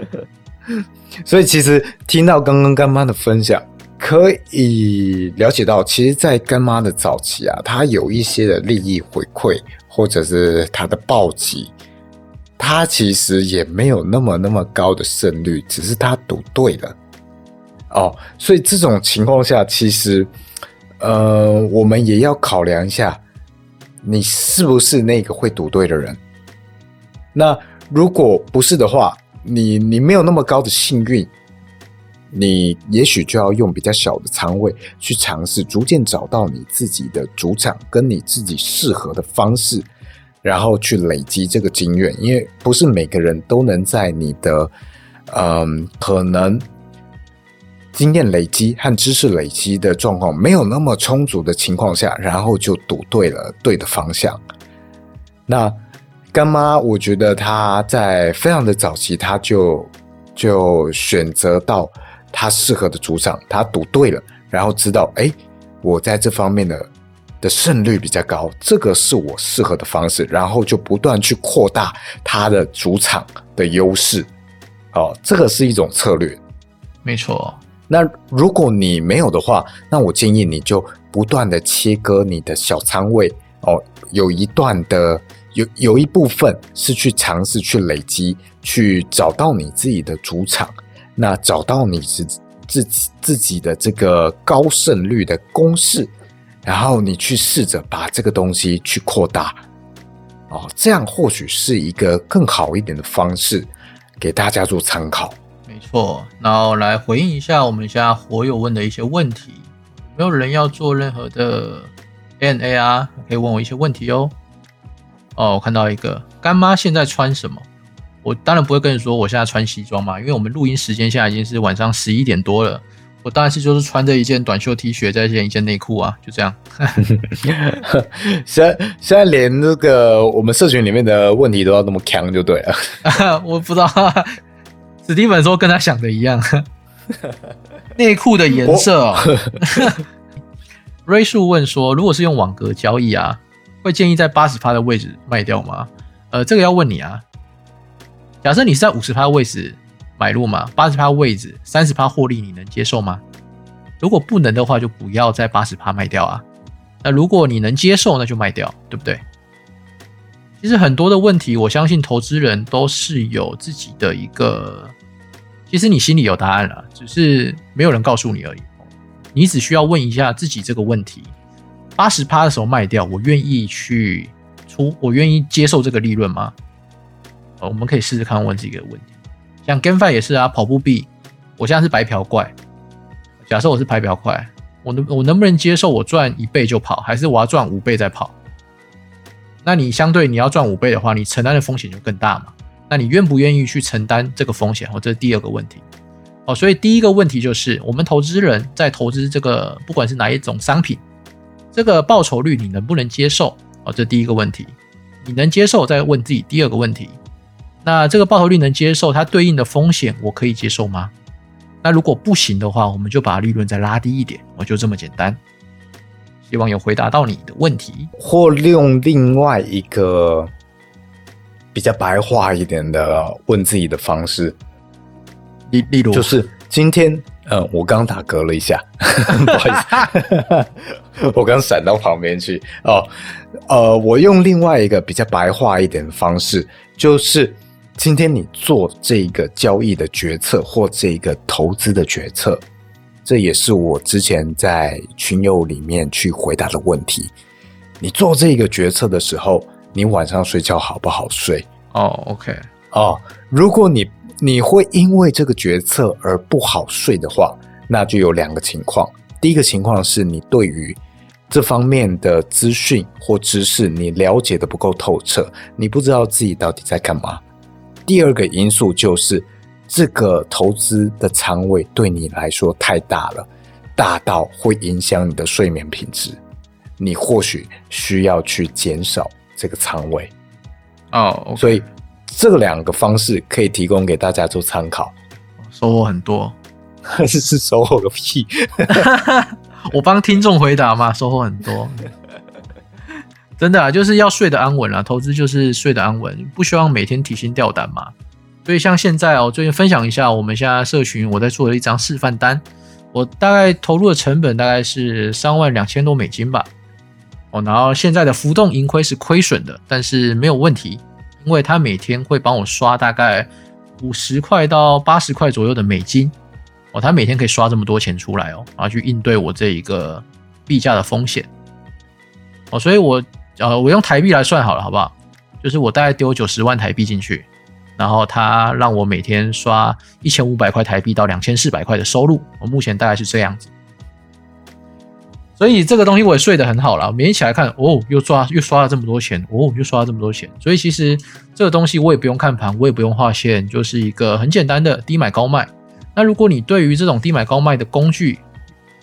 所以其实听到刚刚干妈的分享，可以了解到，其实，在干妈的早期啊，他有一些的利益回馈，或者是他的暴击，他其实也没有那么那么高的胜率，只是他赌对了。哦，所以这种情况下，其实，呃，我们也要考量一下，你是不是那个会赌对的人。那如果不是的话，你你没有那么高的幸运，你也许就要用比较小的仓位去尝试，逐渐找到你自己的主场跟你自己适合的方式，然后去累积这个经验。因为不是每个人都能在你的嗯可能经验累积和知识累积的状况没有那么充足的情况下，然后就赌对了对的方向。那。干妈，我觉得他在非常的早期，他就就选择到他适合的主场，他赌对了，然后知道，哎，我在这方面的的胜率比较高，这个是我适合的方式，然后就不断去扩大他的主场的优势，哦，这个是一种策略，没错。那如果你没有的话，那我建议你就不断的切割你的小仓位，哦，有一段的。有有一部分是去尝试去累积，去找到你自己的主场，那找到你自自己自己的这个高胜率的公式，然后你去试着把这个东西去扩大，哦，这样或许是一个更好一点的方式，给大家做参考。没错，然后来回应一下我们现在火友问的一些问题，没有人要做任何的 N A 啊，可以问我一些问题哦。哦，我看到一个干妈现在穿什么？我当然不会跟你说我现在穿西装嘛，因为我们录音时间现在已经是晚上十一点多了。我当然是就是穿着一件短袖 T 恤，再件一件内裤啊，就这样。现在现在连那个我们社群里面的问题都要那么强就对了。我不知道，史蒂芬说跟他想的一样，内裤的颜色。哦。瑞树问说，如果是用网格交易啊，会建议在八十趴的位置卖掉吗？呃，这个要问你啊。假设你是在五十趴位置买入嘛，八十趴位置三十趴获利，你能接受吗？如果不能的话，就不要在八十趴卖掉啊。那如果你能接受，那就卖掉，对不对？其实很多的问题，我相信投资人都是有自己的一个，其实你心里有答案了，只是没有人告诉你而已。你只需要问一下自己这个问题：八十趴的时候卖掉，我愿意去出，我愿意接受这个利润吗？呃，我们可以试试看问这个问题。像 GameFi 也是啊，跑步币，我现在是白嫖怪。假设我是白嫖怪，我能我能不能接受我赚一倍就跑，还是我要赚五倍再跑？那你相对你要赚五倍的话，你承担的风险就更大嘛？那你愿不愿意去承担这个风险？哦，这是第二个问题。哦，所以第一个问题就是，我们投资人在投资这个，不管是哪一种商品，这个报酬率你能不能接受？哦，这第一个问题，你能接受，再问自己第二个问题，那这个报酬率能接受，它对应的风险我可以接受吗？那如果不行的话，我们就把利润再拉低一点，我就这么简单。希望有回答到你的问题，或用另外一个比较白话一点的问自己的方式。例例如，就是今天，嗯，我刚打嗝了一下，不好意思，我刚闪到旁边去哦。呃，我用另外一个比较白话一点的方式，就是今天你做这个交易的决策或这个投资的决策，这也是我之前在群友里面去回答的问题。你做这个决策的时候，你晚上睡觉好不好睡？哦，OK，哦，如果你你会因为这个决策而不好睡的话，那就有两个情况。第一个情况是你对于这方面的资讯或知识你了解的不够透彻，你不知道自己到底在干嘛。第二个因素就是这个投资的仓位对你来说太大了，大到会影响你的睡眠品质，你或许需要去减少这个仓位。哦，所以。这两个方式可以提供给大家做参考，收获很多，是收获个屁！我帮听众回答嘛，收获很多，真的啊，就是要睡得安稳啊，投资就是睡得安稳，不希望每天提心吊胆嘛。所以像现在哦，最近分享一下，我们现在社群我在做的一张示范单，我大概投入的成本大概是三万两千多美金吧，哦，然后现在的浮动盈亏是亏损的，但是没有问题。因为他每天会帮我刷大概五十块到八十块左右的美金哦，他每天可以刷这么多钱出来哦，然后去应对我这一个币价的风险哦，所以我呃我用台币来算好了，好不好？就是我大概丢九十万台币进去，然后他让我每天刷一千五百块台币到两千四百块的收入，我目前大概是这样子。所以这个东西我也睡得很好了，每天起来看，哦，又刷又刷了这么多钱，哦，又刷了这么多钱。所以其实这个东西我也不用看盘，我也不用画线，就是一个很简单的低买高卖。那如果你对于这种低买高卖的工具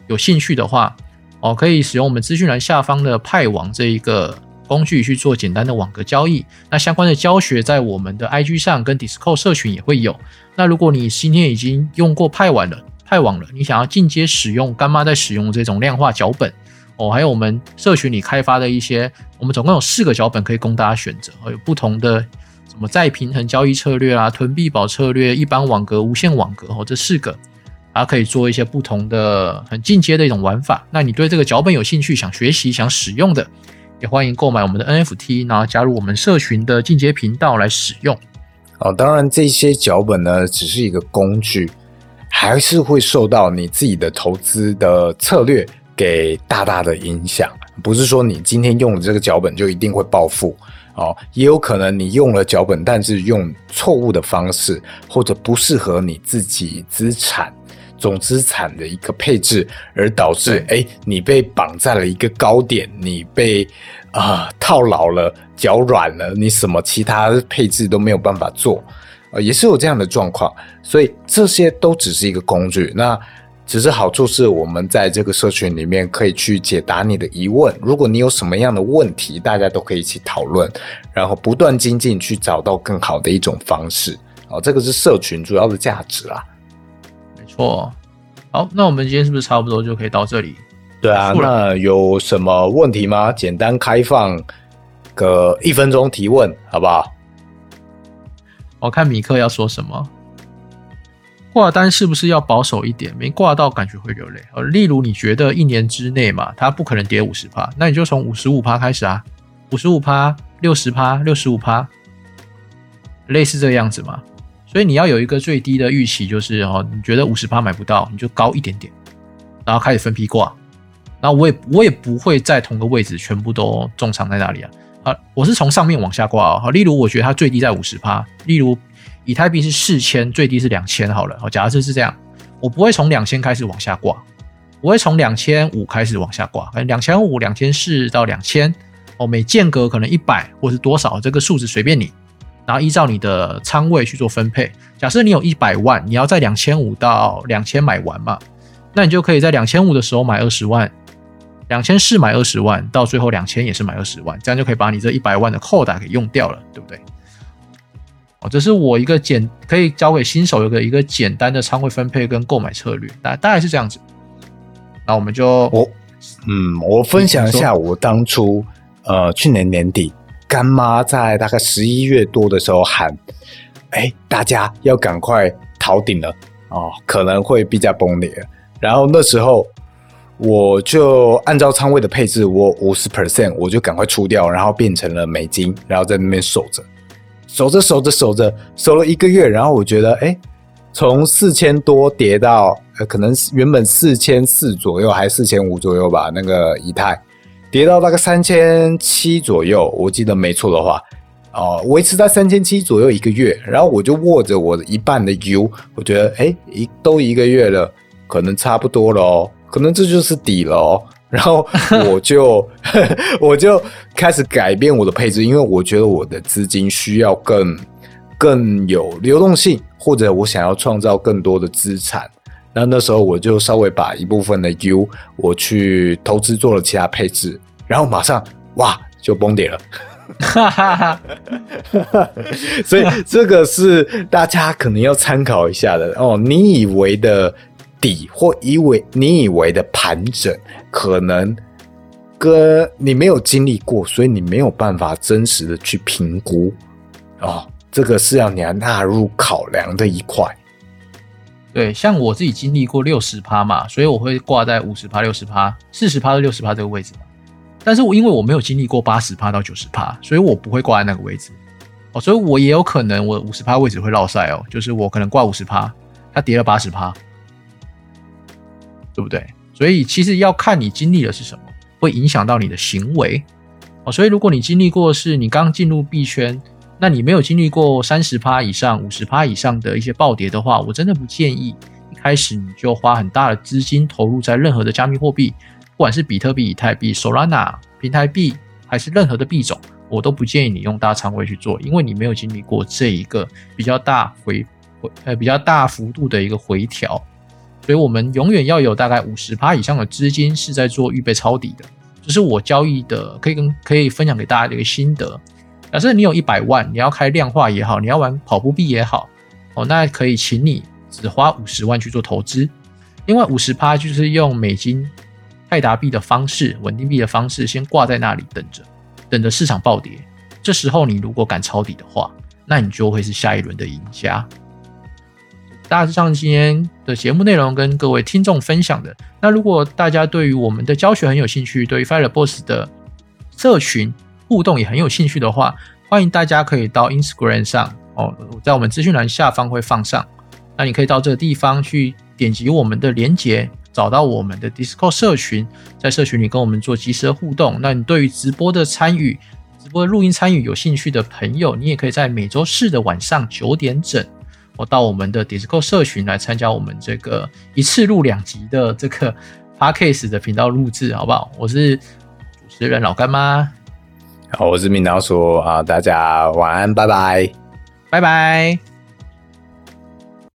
有兴趣的话，哦，可以使用我们资讯栏下方的派网这一个工具去做简单的网格交易。那相关的教学在我们的 IG 上跟 Discord 社群也会有。那如果你今天已经用过派网了，派网了，你想要进阶使用干妈在使用这种量化脚本哦，还有我们社群里开发的一些，我们总共有四个脚本可以供大家选择，有不同的什么再平衡交易策略啊、囤币宝策略、一般网格、无限网格哦，这四个，它可以做一些不同的很进阶的一种玩法。那你对这个脚本有兴趣，想学习、想使用的，也欢迎购买我们的 NFT，然后加入我们社群的进阶频道来使用。哦，当然这些脚本呢，只是一个工具。还是会受到你自己的投资的策略给大大的影响，不是说你今天用了这个脚本就一定会暴富哦，也有可能你用了脚本，但是用错误的方式，或者不适合你自己资产总资产的一个配置，而导致哎你被绑在了一个高点，你被啊套牢了，脚软了，你什么其他配置都没有办法做。呃，也是有这样的状况，所以这些都只是一个工具。那只是好处是我们在这个社群里面可以去解答你的疑问。如果你有什么样的问题，大家都可以一起讨论，然后不断精进，去找到更好的一种方式。哦，这个是社群主要的价值啦。没错。好，那我们今天是不是差不多就可以到这里？对啊，那有什么问题吗？简单开放个一分钟提问，好不好？我看米克要说什么。挂单是不是要保守一点？没挂到感觉会流泪。呃，例如你觉得一年之内嘛，它不可能跌五十趴，那你就从五十五趴开始啊，五十五趴、六十趴、六十五趴，类似这个样子嘛。所以你要有一个最低的预期，就是哦，你觉得五十趴买不到，你就高一点点，然后开始分批挂。然后我也我也不会在同个位置全部都重仓在那里啊。好，我是从上面往下挂啊。例如我觉得它最低在五十趴，例如。以太币是四千，最低是两千，好了，哦，假设是这样，我不会从两千开始往下挂，我会从两千五开始往下挂，两千五、两千四到两千，哦，每间隔可能一百或是多少，这个数字随便你，然后依照你的仓位去做分配。假设你有一百万，你要在两千五到两千买完嘛，那你就可以在两千五的时候买二十万，两千四买二十万，到最后两千也是买二十万，这样就可以把你这一百万的扣打给用掉了，对不对？哦，这是我一个简可以交给新手有个一个简单的仓位分配跟购买策略，大大概是这样子。那我们就我嗯，我分享一下我当初呃去年年底干妈在大概十一月多的时候喊，哎，大家要赶快逃顶了哦，可能会比较崩裂。然后那时候我就按照仓位的配置，我五十 percent 我就赶快出掉，然后变成了美金，然后在那边守着。守着守着守着守了一个月，然后我觉得，哎，从四千多跌到，呃，可能原本四千四左右，还四千五左右吧，那个以太跌到大概三千七左右，我记得没错的话，哦，维持在三千七左右一个月，然后我就握着我的一半的 U，我觉得，哎，一都一个月了，可能差不多了哦，可能这就是底了哦。然后我就 我就开始改变我的配置，因为我觉得我的资金需要更更有流动性，或者我想要创造更多的资产。那那时候我就稍微把一部分的 U 我去投资做了其他配置，然后马上哇就崩跌了。所以这个是大家可能要参考一下的哦。你以为的。底或以为你以为的盘整，可能跟你没有经历过，所以你没有办法真实的去评估哦。这个是要你要纳入考量的一块。对，像我自己经历过六十趴嘛，所以我会挂在五十趴、六十趴、四十趴到六十趴这个位置。但是我因为我没有经历过八十趴到九十趴，所以我不会挂在那个位置哦。所以我也有可能我五十趴位置会落赛哦，就是我可能挂五十趴，它跌了八十趴。对不对？所以其实要看你经历的是什么，会影响到你的行为哦。所以如果你经历过是你刚进入币圈，那你没有经历过三十趴以上、五十趴以上的一些暴跌的话，我真的不建议一开始你就花很大的资金投入在任何的加密货币，不管是比特币、以太币、Solana 平台币，还是任何的币种，我都不建议你用大仓位去做，因为你没有经历过这一个比较大回回呃比较大幅度的一个回调。所以我们永远要有大概五十趴以上的资金是在做预备抄底的，这是我交易的可以跟可以分享给大家的一个心得。假设你有一百万，你要开量化也好，你要玩跑步币也好，哦，那可以请你只花五十万去做投资，另外五十趴就是用美金泰达币的方式、稳定币的方式先挂在那里等着，等着市场暴跌。这时候你如果敢抄底的话，那你就会是下一轮的赢家。大致上今天的节目内容跟各位听众分享的。那如果大家对于我们的教学很有兴趣，对于 Fire Boss 的社群互动也很有兴趣的话，欢迎大家可以到 Instagram 上哦，在我们资讯栏下方会放上。那你可以到这个地方去点击我们的连接，找到我们的 Discord 社群，在社群里跟我们做及时的互动。那你对于直播的参与、直播录音参与有兴趣的朋友，你也可以在每周四的晚上九点整。我到我们的 Discord 社群来参加我们这个一次录两集的这个 Podcast 的频道录制，好不好？我是主持人老干妈，好，我是米老鼠啊，大家晚安，拜拜，拜拜。